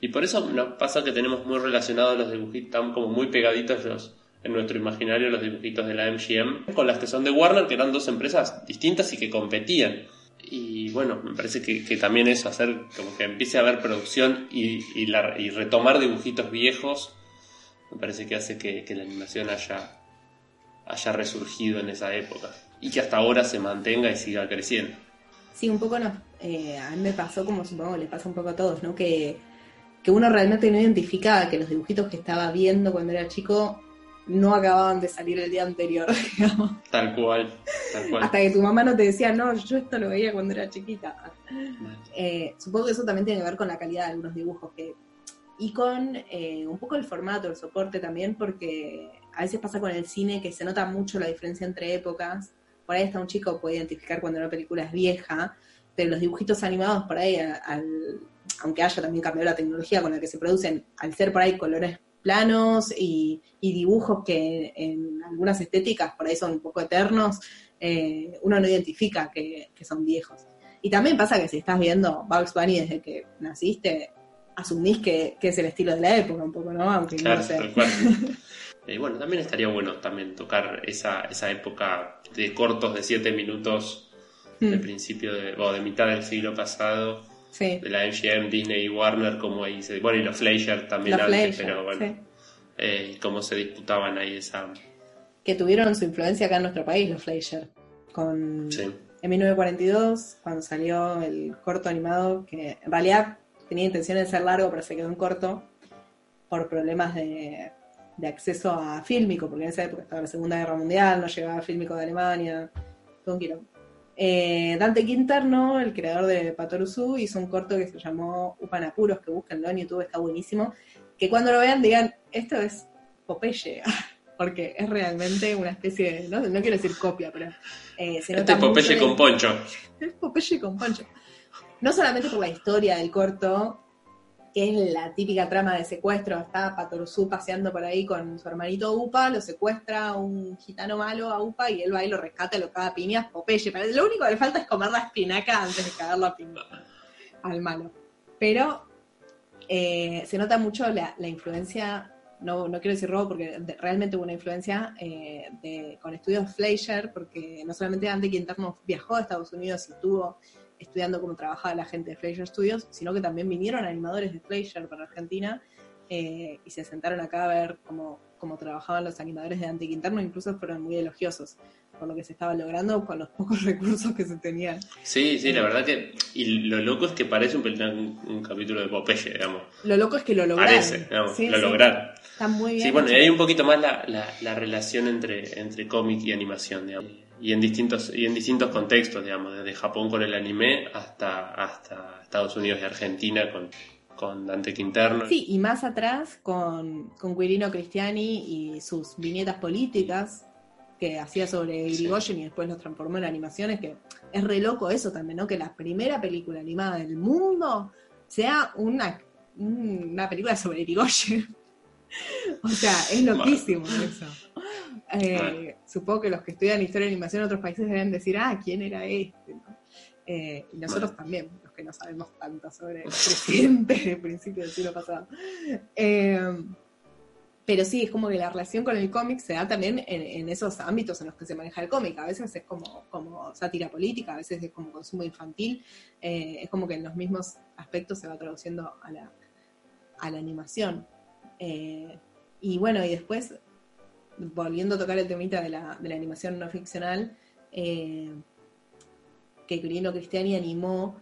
Y por eso nos pasa que tenemos muy relacionados los dibujitos, están como muy pegaditos los, en nuestro imaginario los dibujitos de la MGM con las que son de Warner, que eran dos empresas distintas y que competían. Y bueno, me parece que, también eso, hacer como que empiece a haber producción y, y, retomar dibujitos viejos, me parece que hace que, la animación haya, haya resurgido en esa época y que hasta ahora se mantenga y siga creciendo. Sí, un poco no. Eh, a mí me pasó como supongo le pasa un poco a todos, ¿no? Que, que uno realmente no identificaba que los dibujitos que estaba viendo cuando era chico no acababan de salir el día anterior, digamos. Tal cual, tal cual. Hasta que tu mamá no te decía, no, yo esto lo veía cuando era chiquita. Eh, supongo que eso también tiene que ver con la calidad de algunos dibujos que y con eh, un poco el formato, el soporte también, porque a veces pasa con el cine que se nota mucho la diferencia entre épocas. Por ahí está un chico puede identificar cuando una película es vieja, pero los dibujitos animados por ahí, aunque haya también cambiado la tecnología con la que se producen, al ser por ahí colores planos y, dibujos que en algunas estéticas por ahí son un poco eternos, eh, uno no identifica que, son viejos. Y también pasa que si estás viendo Bugs Bunny desde que naciste, asumís que, es el estilo de la época un poco, ¿no? Aunque no sé. Eh, bueno, también estaría bueno también tocar esa, esa época de cortos de 7 minutos de hmm. principio de, o de mitad del siglo pasado de la MGM, Disney y Warner, como ahí se, bueno, y los Fleischer también antes, pero bueno, eh, cómo se disputaban ahí esa... Que tuvieron su influencia acá en nuestro país, los Fleischer, con... En 1942, cuando salió el corto animado, que en realidad tenía intención de ser largo, pero se quedó en corto, por problemas de, de acceso a fílmico, porque en esa época estaba la Segunda Guerra Mundial, no llegaba fílmico de Alemania, todo un eh, Dante Quinterno, el creador de Patoruzú, hizo un corto que se llamó Upanapuros, que búsquenlo en YouTube, está buenísimo. Que cuando lo vean digan, esto es Popeye, porque es realmente una especie de, no, quiero decir copia, pero eh, se Este es Popeye con poncho. Es Popeye con poncho. No solamente por la historia del corto, que es la típica trama de secuestro. Está Patoruzú paseando por ahí con su hermanito Upa, lo secuestra un gitano malo a Upa y él va y lo rescata, lo caga a piñas, Popeye. Lo único que le falta es comer la espinaca antes de cagarlo a piñas al malo. Pero eh, se nota mucho la, influencia, no, no, quiero decir robo porque realmente hubo una influencia eh, con estudios Fleischer, porque no solamente Andy Quinterno viajó a Estados Unidos y tuvo estudiando cómo trabajaba la gente de Fleischer Studios, sino que también vinieron animadores de Fleischer para Argentina eh, y se sentaron acá a ver cómo, cómo trabajaban los animadores de Ante Quinterno, incluso fueron muy elogiosos por lo que se estaba logrando con los pocos recursos que se tenían. Sí, sí, la verdad que. Y lo loco es que parece un, un, capítulo de Popeye, digamos. Lo loco es que lo lograron. Parece, digamos, lo lograron. Está muy bien. Sí, bueno, y hay un poquito más la, la, la relación entre, entre cómic y animación, digamos y en distintos y en distintos contextos, digamos, desde Japón con el anime hasta hasta Estados Unidos y Argentina con, con Dante Quinterno. Sí, y más atrás con, con Quirino Cristiani y sus viñetas políticas que hacía sobre Irigoyen y después lo transformó en animaciones, que es re loco eso también, ¿no? Que la primera película animada del mundo sea una, una película sobre Irigoyen. o sea, es loquísimo eso. Eh, supongo que los que estudian historia de animación en otros países deben decir, ah, ¿quién era este? Eh, y nosotros también, los que no sabemos tanto sobre el presidente de principio del siglo pasado. Eh, pero sí, es como que la relación con el cómic se da también en, esos ámbitos en los que se maneja el cómic. A veces es como, como sátira política, a veces es como consumo infantil. es como que en los mismos aspectos se va traduciendo a la, a la animación. y bueno, y después volviendo a tocar el temita de la, de la animación no ficcional, eh, que Quirino Cristiani animó,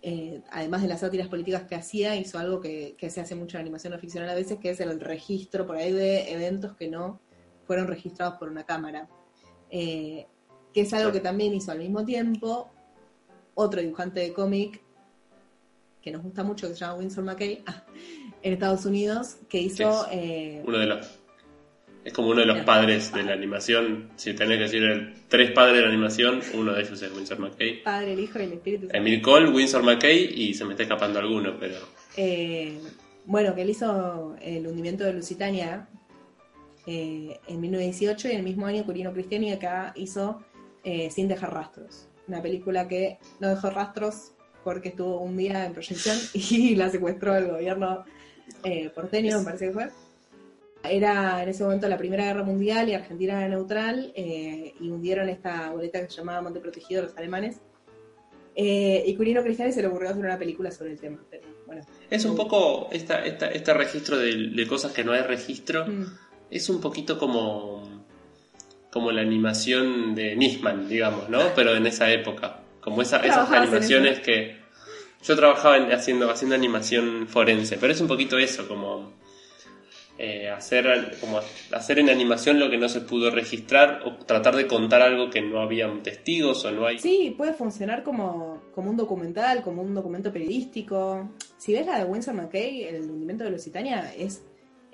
eh, además de las sátiras políticas que hacía, hizo algo que, se hace mucho en animación no ficcional a veces, que es el registro por ahí de eventos que no fueron registrados por una cámara. Eh, que es algo que también hizo al mismo tiempo otro dibujante de cómic que nos gusta mucho, que se llama Winsor McKay, en Estados Unidos, que hizo... uno de los es como uno de los padres de la animación. Si tenés que decir el, tres padres de la animación, uno de ellos es Winsor McKay. Padre, el Hijo y el Espíritu Emil Cole, Winsor McKay y se me está escapando alguno, pero... Eh, bueno, que él hizo el hundimiento de Lusitania eh, en 1918 y en el mismo año Curino Cristiani acá hizo eh, Sin dejar rastros. una película que no dejó rastros porque estuvo un día en proyección y la secuestró el gobierno eh, porteño, me parece que fue. Era en ese momento la Primera Guerra Mundial y Argentina era neutral y hundieron esta boleta que se llamaba Monte Protegido los alemanes. y Curino Cristiani se le ocurrió hacer una película sobre el tema. es un poco esta, este registro de, cosas que no hay registro. Mm. Es un poquito como como la animación de Nisman, digamos, ¿no? Pero en esa época. Como esa, esas animaciones que. Yo trabajaba haciendo, haciendo animación forense, pero es un poquito eso, como. Eh, hacer, como hacer en animación lo que no se pudo registrar o tratar de contar algo que no había testigos o no hay. Sí, puede funcionar como, como un documental, como un documento periodístico. Si ves la de Winsor McKay, el hundimiento de Lusitania, es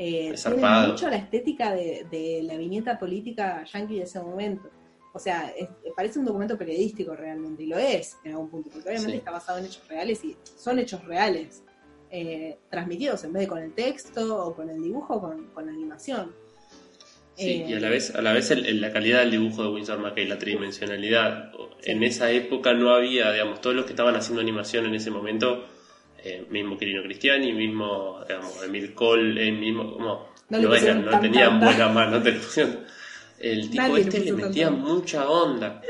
eh, tiene mucho la estética de, la viñeta política yankee de ese momento. O sea, parece un documento periodístico realmente, y lo es en algún punto, porque obviamente está basado en hechos reales y son hechos reales, eh, transmitidos en vez de con el texto o con el dibujo, con, con animación. Sí, y a la vez, a la, vez la calidad del dibujo de Winsor McKay, la tridimensionalidad. En esa época no había, digamos, todos los que estaban haciendo animación en ese momento eh, mismo Quirino Cristiani, mismo digamos, Emil Cole, mismo como no, no, tenían buena mano. El tipo este le metía mucha onda.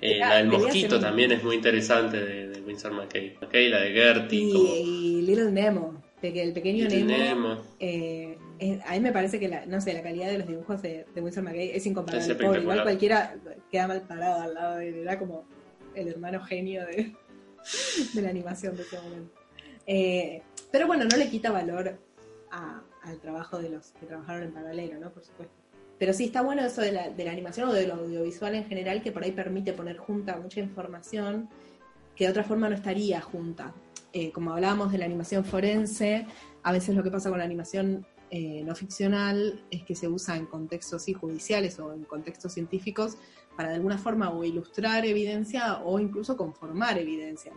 Eh, la del mosquito también es muy interesante de, de Winsor McKay. McKay, la de Gertie. Y, Little Nemo, el pequeño Nemo. Eh, a mí me parece que la, no sé, la calidad de los dibujos de, de Winsor McKay es incomparable. igual cualquiera queda mal parado al lado de él. Era como el hermano genio de, de la animación de ese momento. Eh, pero bueno, no le quita valor al trabajo de los que trabajaron en paralelo, ¿no? Por supuesto. Pero sí está bueno eso de la, de la animación o de lo audiovisual en general, que por ahí permite poner junta mucha información que de otra forma no estaría junta. Eh, como hablábamos de la animación forense, a veces lo que pasa con la animación eh, no ficcional es que se usa en contextos judiciales o en contextos científicos para de alguna forma o ilustrar evidencia o incluso conformar evidencia.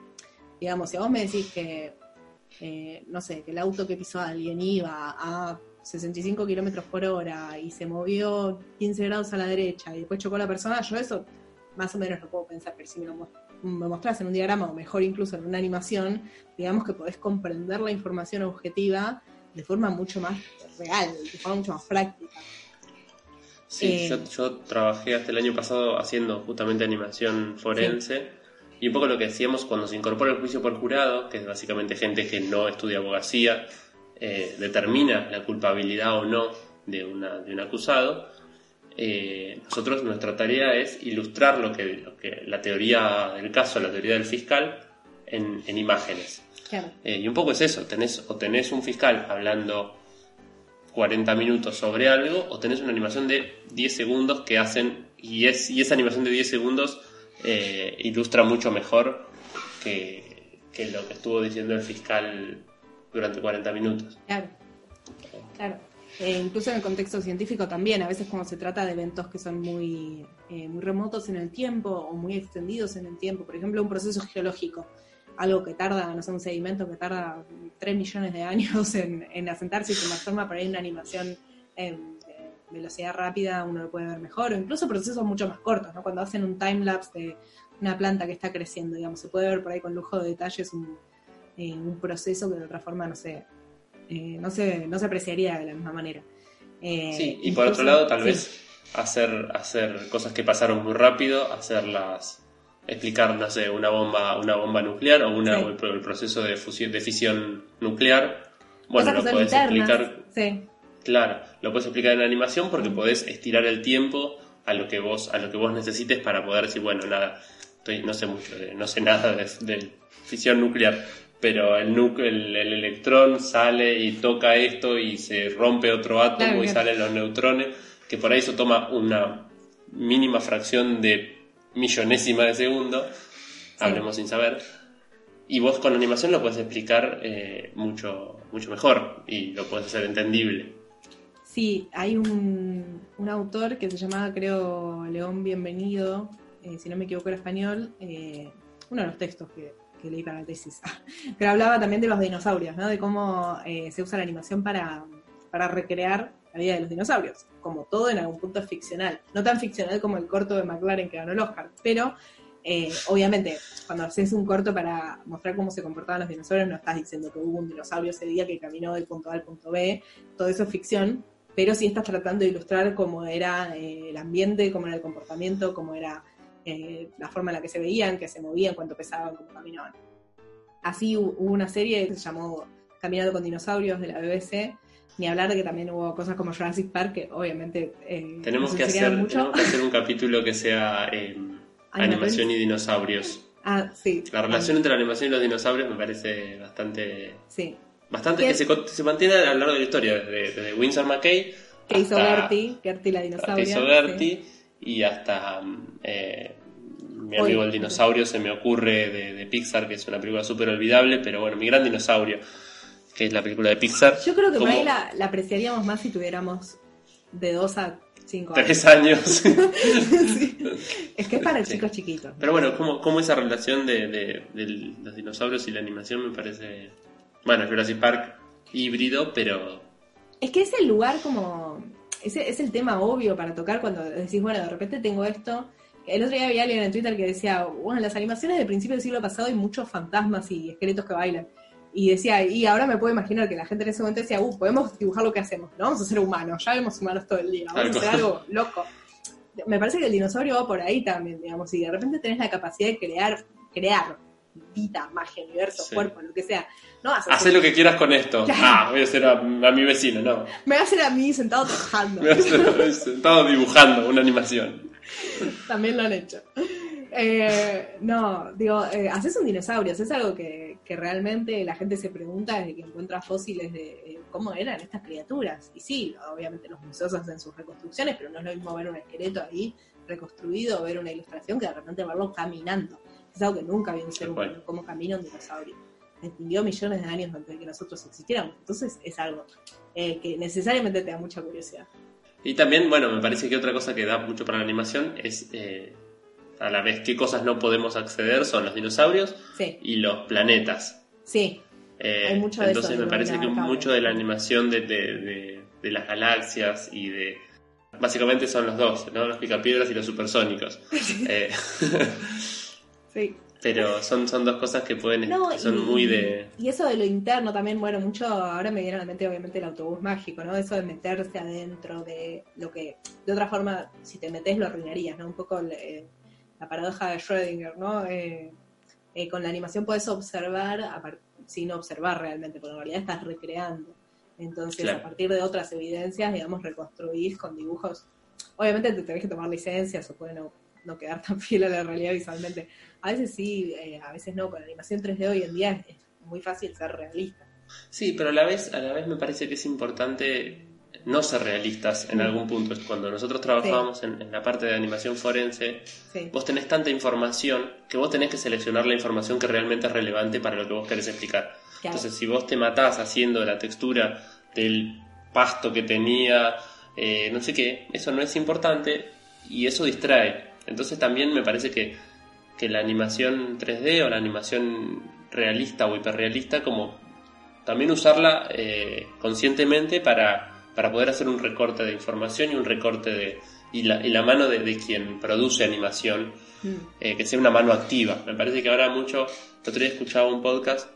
Digamos, si a vos me decís que, eh, no sé, que el auto que pisó a alguien iba a 65 kilómetros por hora y se movió 15 grados a la derecha y después chocó a la persona, yo eso más o menos lo puedo pensar, pero si me lo me mostrás en un diagrama o mejor incluso en una animación, digamos que podés comprender la información objetiva de forma mucho más real, de forma mucho más práctica. Sí, eh, yo, trabajé hasta el año pasado haciendo justamente animación forense y un poco lo que decíamos cuando se incorpora el juicio por jurado, que es básicamente gente que no estudia abogacía, eh, determina la culpabilidad o no de, una, de un acusado. Eh, nosotros nuestra tarea es ilustrar lo que, lo que, la teoría del caso, la teoría del fiscal en, en imágenes. y un poco es eso, tenés, o tenés un fiscal hablando 40 minutos sobre algo o tenés una animación de 10 segundos que hacen y, es, y esa animación de 10 segundos eh, ilustra mucho mejor que, lo que estuvo diciendo el fiscal durante 40 minutos. Claro, claro. Eh, incluso en el contexto científico también, a veces cuando se trata de eventos que son muy, eh, muy remotos en el tiempo o muy extendidos en el tiempo, por ejemplo un proceso geológico, algo que tarda, no sé, un sedimento que tarda 3 millones de años en, en asentarse y se transforma por ahí una animación en velocidad rápida uno lo puede ver mejor, o incluso procesos mucho más cortos, ¿no? Cuando hacen un time-lapse de una planta que está creciendo, digamos, se puede ver por ahí con lujo de detalles un, eh, un proceso que de otra forma no se, eh, no se, no se apreciaría de la misma manera. Eh, sí, y por otro lado, tal vez hacer, hacer cosas que pasaron muy rápido, hacerlas explicar, no sé, una bomba, una bomba nuclear o, una, el, proceso de fusión, de fisión nuclear. Bueno, lo puedes explicar. Claro, lo puedes explicar en animación porque podés estirar el tiempo a lo que vos, a lo que vos necesites para poder decir, bueno, nada, estoy, no sé mucho, no sé nada de, fisión nuclear, pero el, el, el, electrón sale y toca esto y se rompe otro átomo y salen los neutrones, que por ahí eso toma una mínima fracción de millonésima de segundo, hablemos sin saber, y vos con animación lo puedes explicar eh, mucho, mucho mejor y lo puedes hacer entendible. Sí, hay un, autor que se llamaba, creo, León Bienvenido, eh, si no me equivoco era español, eh, uno de los textos que, leí para la tesis, pero hablaba también de los dinosaurios, ¿no? de cómo se usa la animación para, para recrear la vida de los dinosaurios. Como todo en algún punto es ficcional. No tan ficcional como el corto de McLaren que ganó el Oscar, pero Eh, obviamente, cuando haces un corto para mostrar cómo se comportaban los dinosaurios, no estás diciendo que hubo un dinosaurio ese día que caminó del punto A al punto B, todo eso es ficción, pero sí estás tratando de ilustrar cómo era eh, el ambiente, cómo era el comportamiento, cómo era eh, la forma en la que se veían, que se movían, cuánto pesaban, cómo caminaban. Así hubo una serie que se llamó Caminando con dinosaurios de la BBC, ni hablar de que también hubo cosas como Jurassic Park, que obviamente... tenemos, que hacer, tenemos que hacer un capítulo que sea Animación y dinosaurios. Ah, sí. La relación entre la animación y los dinosaurios me parece bastante. Sí. Bastante que se, se, mantiene a lo largo de la historia, desde, Winsor McKay. Que hizo Gertie, Gertie la dinosauria. Que hizo Gertie, y hasta. Eh, mi amigo el dinosaurio se me ocurre de, Pixar, que es una película súper olvidable, pero bueno, mi gran dinosaurio, que es la película de Pixar. Yo creo que por ahí la, la apreciaríamos más si tuviéramos de dos a Tres años. Es que es para chicos chiquitos. Pero bueno, como, como esa relación de, los dinosaurios y la animación me parece. Bueno, Jurassic Park híbrido, pero. Es que es el lugar como. Ese es el tema obvio para tocar cuando decís, bueno, de repente tengo esto. El otro día había alguien en Twitter que decía, bueno, las animaciones del principio del siglo pasado hay muchos fantasmas y esqueletos que bailan. Y decía, y ahora me puedo imaginar que la gente en ese momento decía, uh, podemos dibujar lo que hacemos, no vamos a ser humanos, ya vemos humanos todo el día, vamos a hacer algo loco. Me parece que el dinosaurio va por ahí también, digamos, y de repente tenés la capacidad de crear, crear vida, magia, universo, cuerpo, lo que sea. No Haz lo que quieras con esto. Ah, voy a hacer a, mi vecino, no. Me va a hacer a mí sentado trabajando. me va a hacer sentado dibujando una animación. También lo han hecho. Eh, no, digo, eh, haces un dinosaurio, es algo que, realmente la gente se pregunta desde que encuentra fósiles de eh, cómo eran estas criaturas. Y sí, obviamente los museos hacen sus reconstrucciones, pero no es lo mismo ver un esqueleto ahí reconstruido ver una ilustración que de repente verlo caminando. Es algo que nunca había un ser humano, cómo camina un dinosaurio. Vivió millones de años antes de que nosotros existiéramos. Entonces es algo que necesariamente te da mucha curiosidad. Y también, bueno, me parece que otra cosa que da mucho para la animación es a la vez qué cosas no podemos acceder son los dinosaurios y los planetas. Sí. Eh, Hay mucho de entonces me parece que mucho de la animación de, de, las galaxias y de... Básicamente son los dos, ¿no? Los picapiedras y los supersónicos. Eh, sí. Pero son, son dos cosas que pueden... son muy de... Y eso de lo interno también, bueno, mucho... Ahora me viene a la mente obviamente el autobús mágico, ¿no? Eso de meterse adentro de lo que... De otra forma, si te metes lo arruinarías, ¿no? Un poco... Eh, la paradoja de Schrödinger, ¿no? Eh, eh, con la animación puedes observar sin observar realmente, porque en realidad estás recreando. Entonces, a partir de otras evidencias, digamos, reconstruís con dibujos. Obviamente te tenés que tomar licencias o puede no, quedar tan fiel a la realidad visualmente. A veces sí, eh, a veces no. Con la animación 3D hoy en día es, muy fácil ser realista. Sí, pero a la vez, a la vez me parece que es importante no ser realistas en algún punto. Cuando nosotros trabajábamos en, la parte de animación forense, vos tenés tanta información que vos tenés que seleccionar la información que realmente es relevante para lo que vos querés explicar. Entonces, si vos te matás haciendo la textura del pasto que tenía, eh, no sé qué, eso no es importante y eso distrae. Entonces también me parece que, que la animación 3D o la animación realista o hiperrealista, como también usarla eh, conscientemente para para poder hacer un recorte de información y un recorte de... y la, y la mano de, quien produce animación, mm. eh, que sea una mano activa. Me parece que ahora mucho, el otro día escuchaba un podcast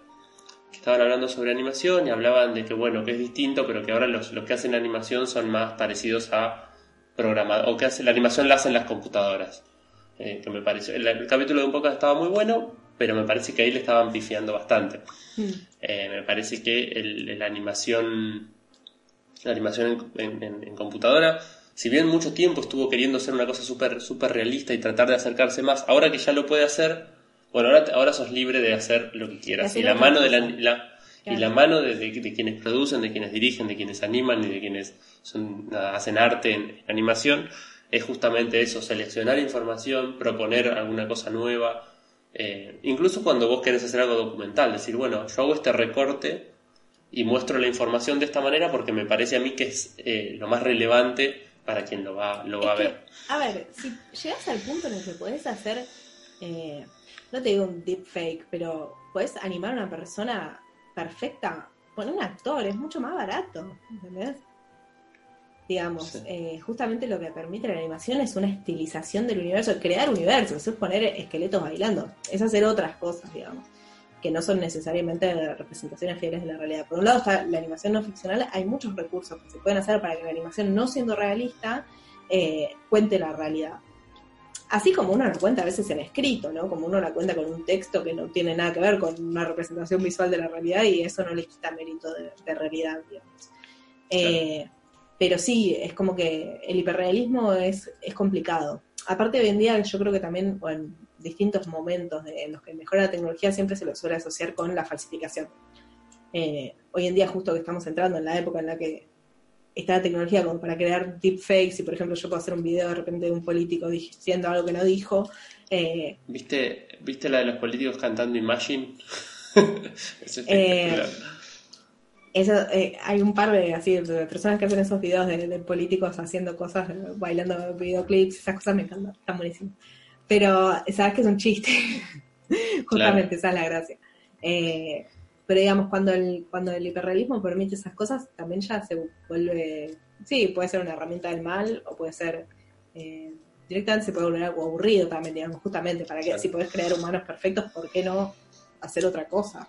que estaban hablando sobre animación y hablaban de que bueno, que es distinto, pero que ahora los, los que hacen animación son más parecidos a programar, o que hace, la animación la hacen las computadoras. Eh, que me parece, el, capítulo de un podcast estaba muy bueno, pero me parece que ahí le estaban pifiando bastante. Mm. Eh, me parece que la animación la animación en, computadora, si bien mucho tiempo estuvo queriendo hacer una cosa súper super realista y tratar de acercarse más, ahora que ya lo puede hacer, bueno, ahora, ahora sos libre de hacer lo que quieras. Y la mano de la, y la mano de, quienes producen, de quienes dirigen, de quienes animan y de quienes son, hacen arte en, animación, es justamente eso, seleccionar información, proponer alguna cosa nueva. Eh, incluso cuando vos querés hacer algo documental, decir, bueno, yo hago este recorte y muestro la información de esta manera porque me parece a mí que es eh, lo más relevante para quien lo va, lo va a ver. A ver, si llegas al punto en el que puedes hacer, eh, no te digo un deepfake, pero puedes animar a una persona perfecta con un actor, es mucho más barato, ¿entendés? digamos. Eh, justamente lo que permite la animación es una estilización del universo, crear universos, es poner esqueletos bailando, es hacer otras cosas, digamos, que no son necesariamente representaciones fieles de la realidad. Por un lado está la animación no ficcional, hay muchos recursos que se pueden hacer para que la animación, no siendo realista, eh, cuente la realidad. Así como uno la cuenta a veces en escrito, ¿no? Como uno la cuenta con un texto que no tiene nada que ver con una representación visual de la realidad y eso no le quita mérito de, realidad, digamos. Eh, pero sí, es como que el hiperrealismo es, es complicado. Aparte, hoy en día yo creo que también, en distintos momentos en los que mejora la tecnología, siempre se lo suele asociar con la falsificación. Eh, hoy en día, justo que estamos entrando en la época en la que está la tecnología como para crear deepfakes y por ejemplo yo puedo hacer un video de repente de un político diciendo algo que no dijo. Eh, ¿Viste, ¿Viste la de los políticos cantando Imagine? Eh, eso, eh, hay un par de, así, de personas que hacen esos videos de, políticos haciendo cosas, bailando videoclips, esas cosas me encantan, están buenísimas. Pero sabes que es un chiste, justamente, esa es la gracia. Eh, pero digamos, cuando el, cuando el hiperrealismo permite esas cosas, también ya se vuelve, sí, puede ser una herramienta del mal o puede ser, eh, directamente se puede volver algo aburrido también, digamos, justamente, para que si puedes crear humanos perfectos, ¿por qué no hacer otra cosa?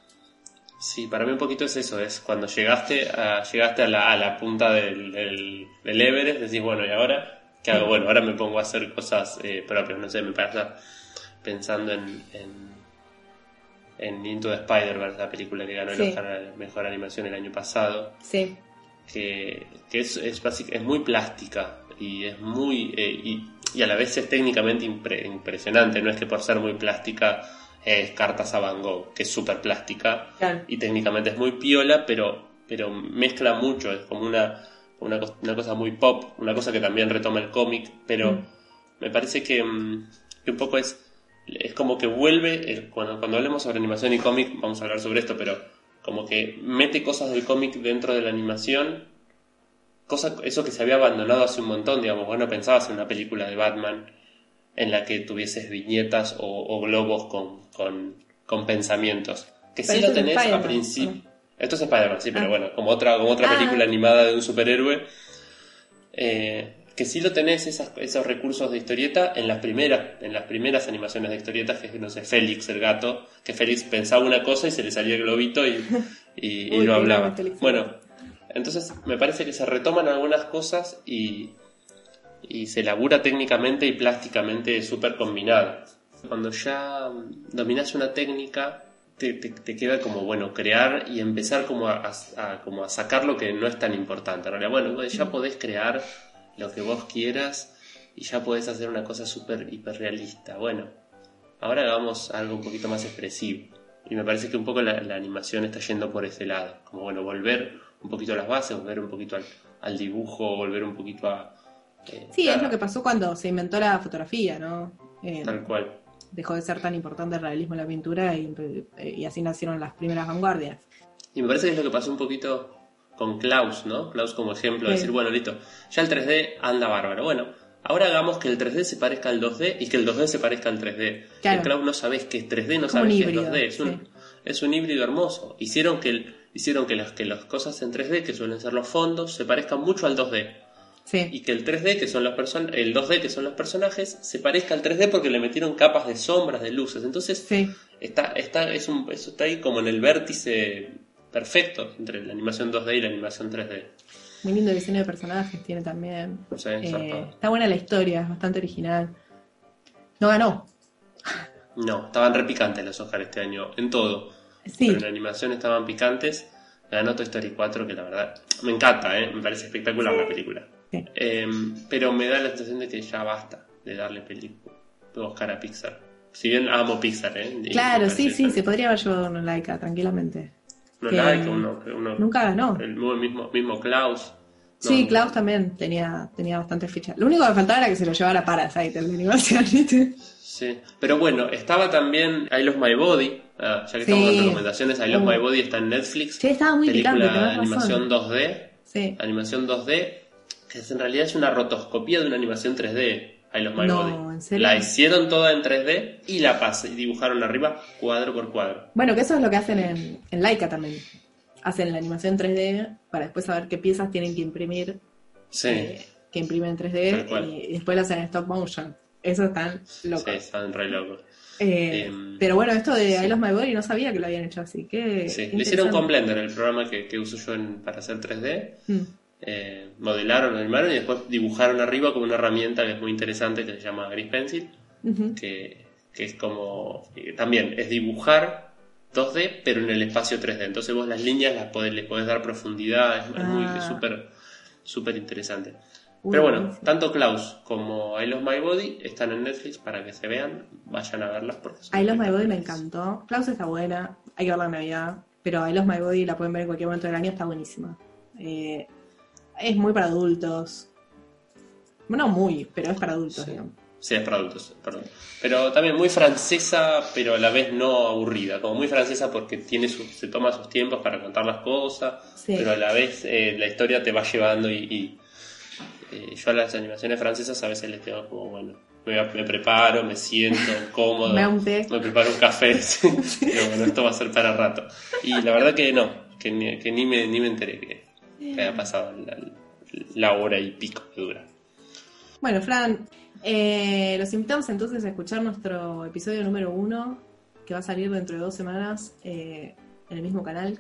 Sí, para mí un poquito es eso, es cuando llegaste a, llegaste a la, a la punta del, del, Everest, decís, bueno, ¿y ahora qué hago? Bueno, ahora me pongo a hacer cosas eh, propias, no sé, me pasa pensando en en Into the Spider-Verse, la película que ganó el Mejor Animación el año pasado. Sí. Que, es, es, es, muy plástica y es muy. Eh, y, a la vez es técnicamente impresionante. No es que por ser muy plástica es cartas a Van Gogh, que es súper plástica y técnicamente es muy piola, pero, pero mezcla mucho. Es como una, una, cosa muy pop, una cosa que también retoma el cómic, pero mm. me parece que, mm, que un poco es es como que vuelve, cuando, cuando hablemos sobre animación y cómic, vamos a hablar sobre esto, pero como que mete cosas del cómic dentro de la animación, cosa, eso que se había abandonado hace un montón, digamos, bueno, pensabas en una película de Batman en la que tuvieses viñetas o, globos con, con, pensamientos, que sí lo tenés a principio. Esto es Spider-Man, sí, pero ah. bueno, como otra, como otra ah. película animada de un superhéroe. Eh, que sí lo tenés esos recursos de historieta en las primeras en las primeras animaciones de historietas que no sé Félix el gato que Félix pensaba una cosa y se le salía el globito y, y, lo hablaba. bueno entonces me parece que se retoman algunas cosas y, y se labura técnicamente y plásticamente súper combinado. Cuando ya dominas una técnica te, te, queda como, bueno, crear y empezar como a, como a sacar lo que no es tan importante. En realidad, bueno, ya podés crear lo que vos quieras y ya podés hacer una cosa súper hiperrealista. Bueno, ahora hagamos algo un poquito más expresivo. Y me parece que un poco la, animación está yendo por ese lado. Como bueno, volver un poquito a las bases, volver un poquito al, dibujo, volver un poquito a... Eh, sí, es lo que pasó cuando se inventó la fotografía, ¿no? Eh, Tal cual. Dejó de ser tan importante el realismo en la pintura y, y así nacieron las primeras vanguardias. Y me parece que es lo que pasó un poquito con Klaus, ¿no? Klaus como ejemplo, decir, bueno, listo, ya el 3D anda bárbaro. Bueno, ahora hagamos que el 3D se parezca al 2D y que el 2D se parezca al 3D. Claro. Klaus no sabes qué es 3D, no sabes qué es 2D, es un, es un híbrido hermoso. Hicieron que, hicieron que, las, que las cosas en 3D, que suelen ser los fondos, se parezcan mucho al 2D. Sí. Y que el 3D, que son los person el 2D, que son los personajes, se parezca al 3D porque le metieron capas de sombras, de luces. Entonces, está, está, es un, eso está ahí como en el vértice perfecto entre la animación 2D y la animación 3D. Muy lindo diseño de personajes tiene también. Eh, está buena la historia, es bastante original. No ganó. No, estaban repicantes los Oscars este año, en todo. Sí. Pero en animación estaban picantes. Ganó Toy Story 4, que la verdad me encanta, ¿eh? me parece espectacular la película. Em, pero me da la sensación de que ya basta de darle película Oscar a Pixar. Si bien amo Pixar, ¿eh? claro, sí, sí, se podría haber llevado una Laika tranquilamente. No uno, nunca ganó. El mismo, mismo Klaus. sí, Klaus también tenía, tenía bastante ficha. Lo único que faltaba era que se lo llevara Parasite, el de animación, Sí, pero bueno, estaba también I Love My Body, ah, ya que estamos en recomendaciones, I Love My uh. Body está en Netflix. Sí, estaba muy película de animación 2D. Sí. Animación 2D, que en realidad es una rotoscopía de una animación 3D. I Love My no, ¿en serio? La hicieron toda en 3D y la pasé, y dibujaron arriba cuadro por cuadro. Bueno, que eso es lo que hacen en, en Laika también. Hacen la animación 3D para después saber qué piezas tienen que imprimir eh, que imprimen en 3D y después lo hacen en stop motion. Eso están locos. Sí, están re locos. Eh, em, pero bueno, esto de I Love My Body no sabía que lo habían hecho así. Que sí, lo hicieron con Blender, el programa que, que uso yo para hacer 3D. Mm. Eh, modelaron, animaron y después dibujaron arriba como una herramienta que es muy interesante que se llama Gris Pencil, que, que, es como, también es dibujar 2D pero en el espacio 3D. Entonces vos las líneas las podés, les podés dar profundidad, es, ah. súper súper interesante. Pero bueno, tanto Klaus como I Love My Body están en Netflix para que se vean, vayan a verlas. Porque I Love My Body me encantó. Klaus está buena, hay que verla en Navidad, pero I Love My Body la pueden ver en cualquier momento del año, está buenísima. Eh, es muy para adultos. Bueno, muy, pero es para adultos, sí. Sí, es para adultos, perdón. Pero también muy francesa, pero a la vez no aburrida. Como muy francesa porque tiene se toma sus tiempos para contar las cosas, pero a la vez eh, la historia te va llevando y, eh, yo a las animaciones francesas a veces les tengo como, bueno, me, preparo, me siento cómodo, me, preparo un café, pero bueno, esto va a ser para rato. Y la verdad que no, que ni, que ni, me, ni me enteré que, que haya pasado la, hora y pico que dura. Bueno, Fran, eh, los invitamos entonces a escuchar nuestro episodio número uno, que va a salir dentro de dos semanas eh, en el mismo canal,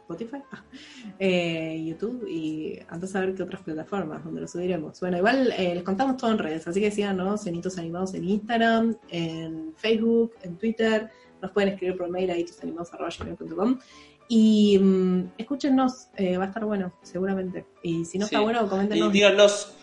Spotify, ah, eh, YouTube y antes a ver qué otras plataformas donde lo subiremos. Bueno, igual les contamos todo en redes, así que síganos en Hitos Animados en Instagram, en Facebook, en Twitter. Nos pueden escribir por mail a hitosanimados.com y mm, escúchenos, eh, va a estar bueno, seguramente. Y si no está bueno, coméntenos. Y díganos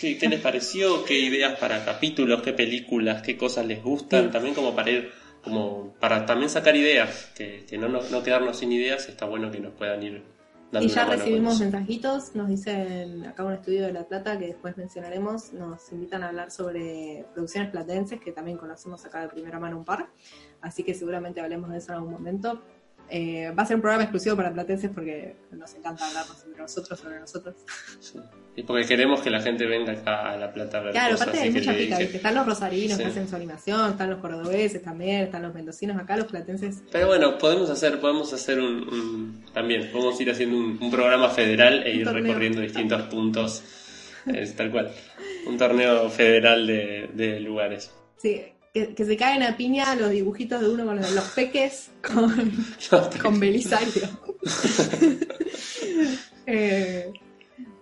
qué, les pareció, qué ideas para capítulos, qué películas, qué cosas les gustan, también como para ir, como para también sacar ideas, que, no, no, quedarnos sin ideas, está bueno que nos puedan ir dando Y ya recibimos mensajitos, nos dicen acá un estudio de La Plata que después mencionaremos, nos invitan a hablar sobre producciones platenses, que también conocemos acá de primera mano un par, así que seguramente hablemos de eso en algún momento eh, va a ser un programa exclusivo para platenses porque nos encanta hablarnos entre nosotros sobre nosotros. Y porque queremos que la gente venga acá a La Plata a ver Claro, aparte hay mucha pica, están los rosarinos que hacen su animación, están los cordobeses también, están los mendocinos acá, los platenses. Pero bueno, podemos hacer podemos hacer un, también, podemos ir haciendo un, programa federal e ir recorriendo distintos puntos, tal cual, un torneo federal de, de lugares. Sí, que, se caen a piña los dibujitos de uno con los, peques con, con Belisario. Eh,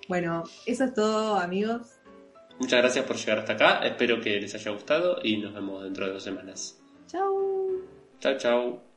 bueno, eso es todo, amigos. Muchas gracias por llegar hasta acá. Espero que les haya gustado y nos vemos dentro de dos semanas. Chao. Chao, chao.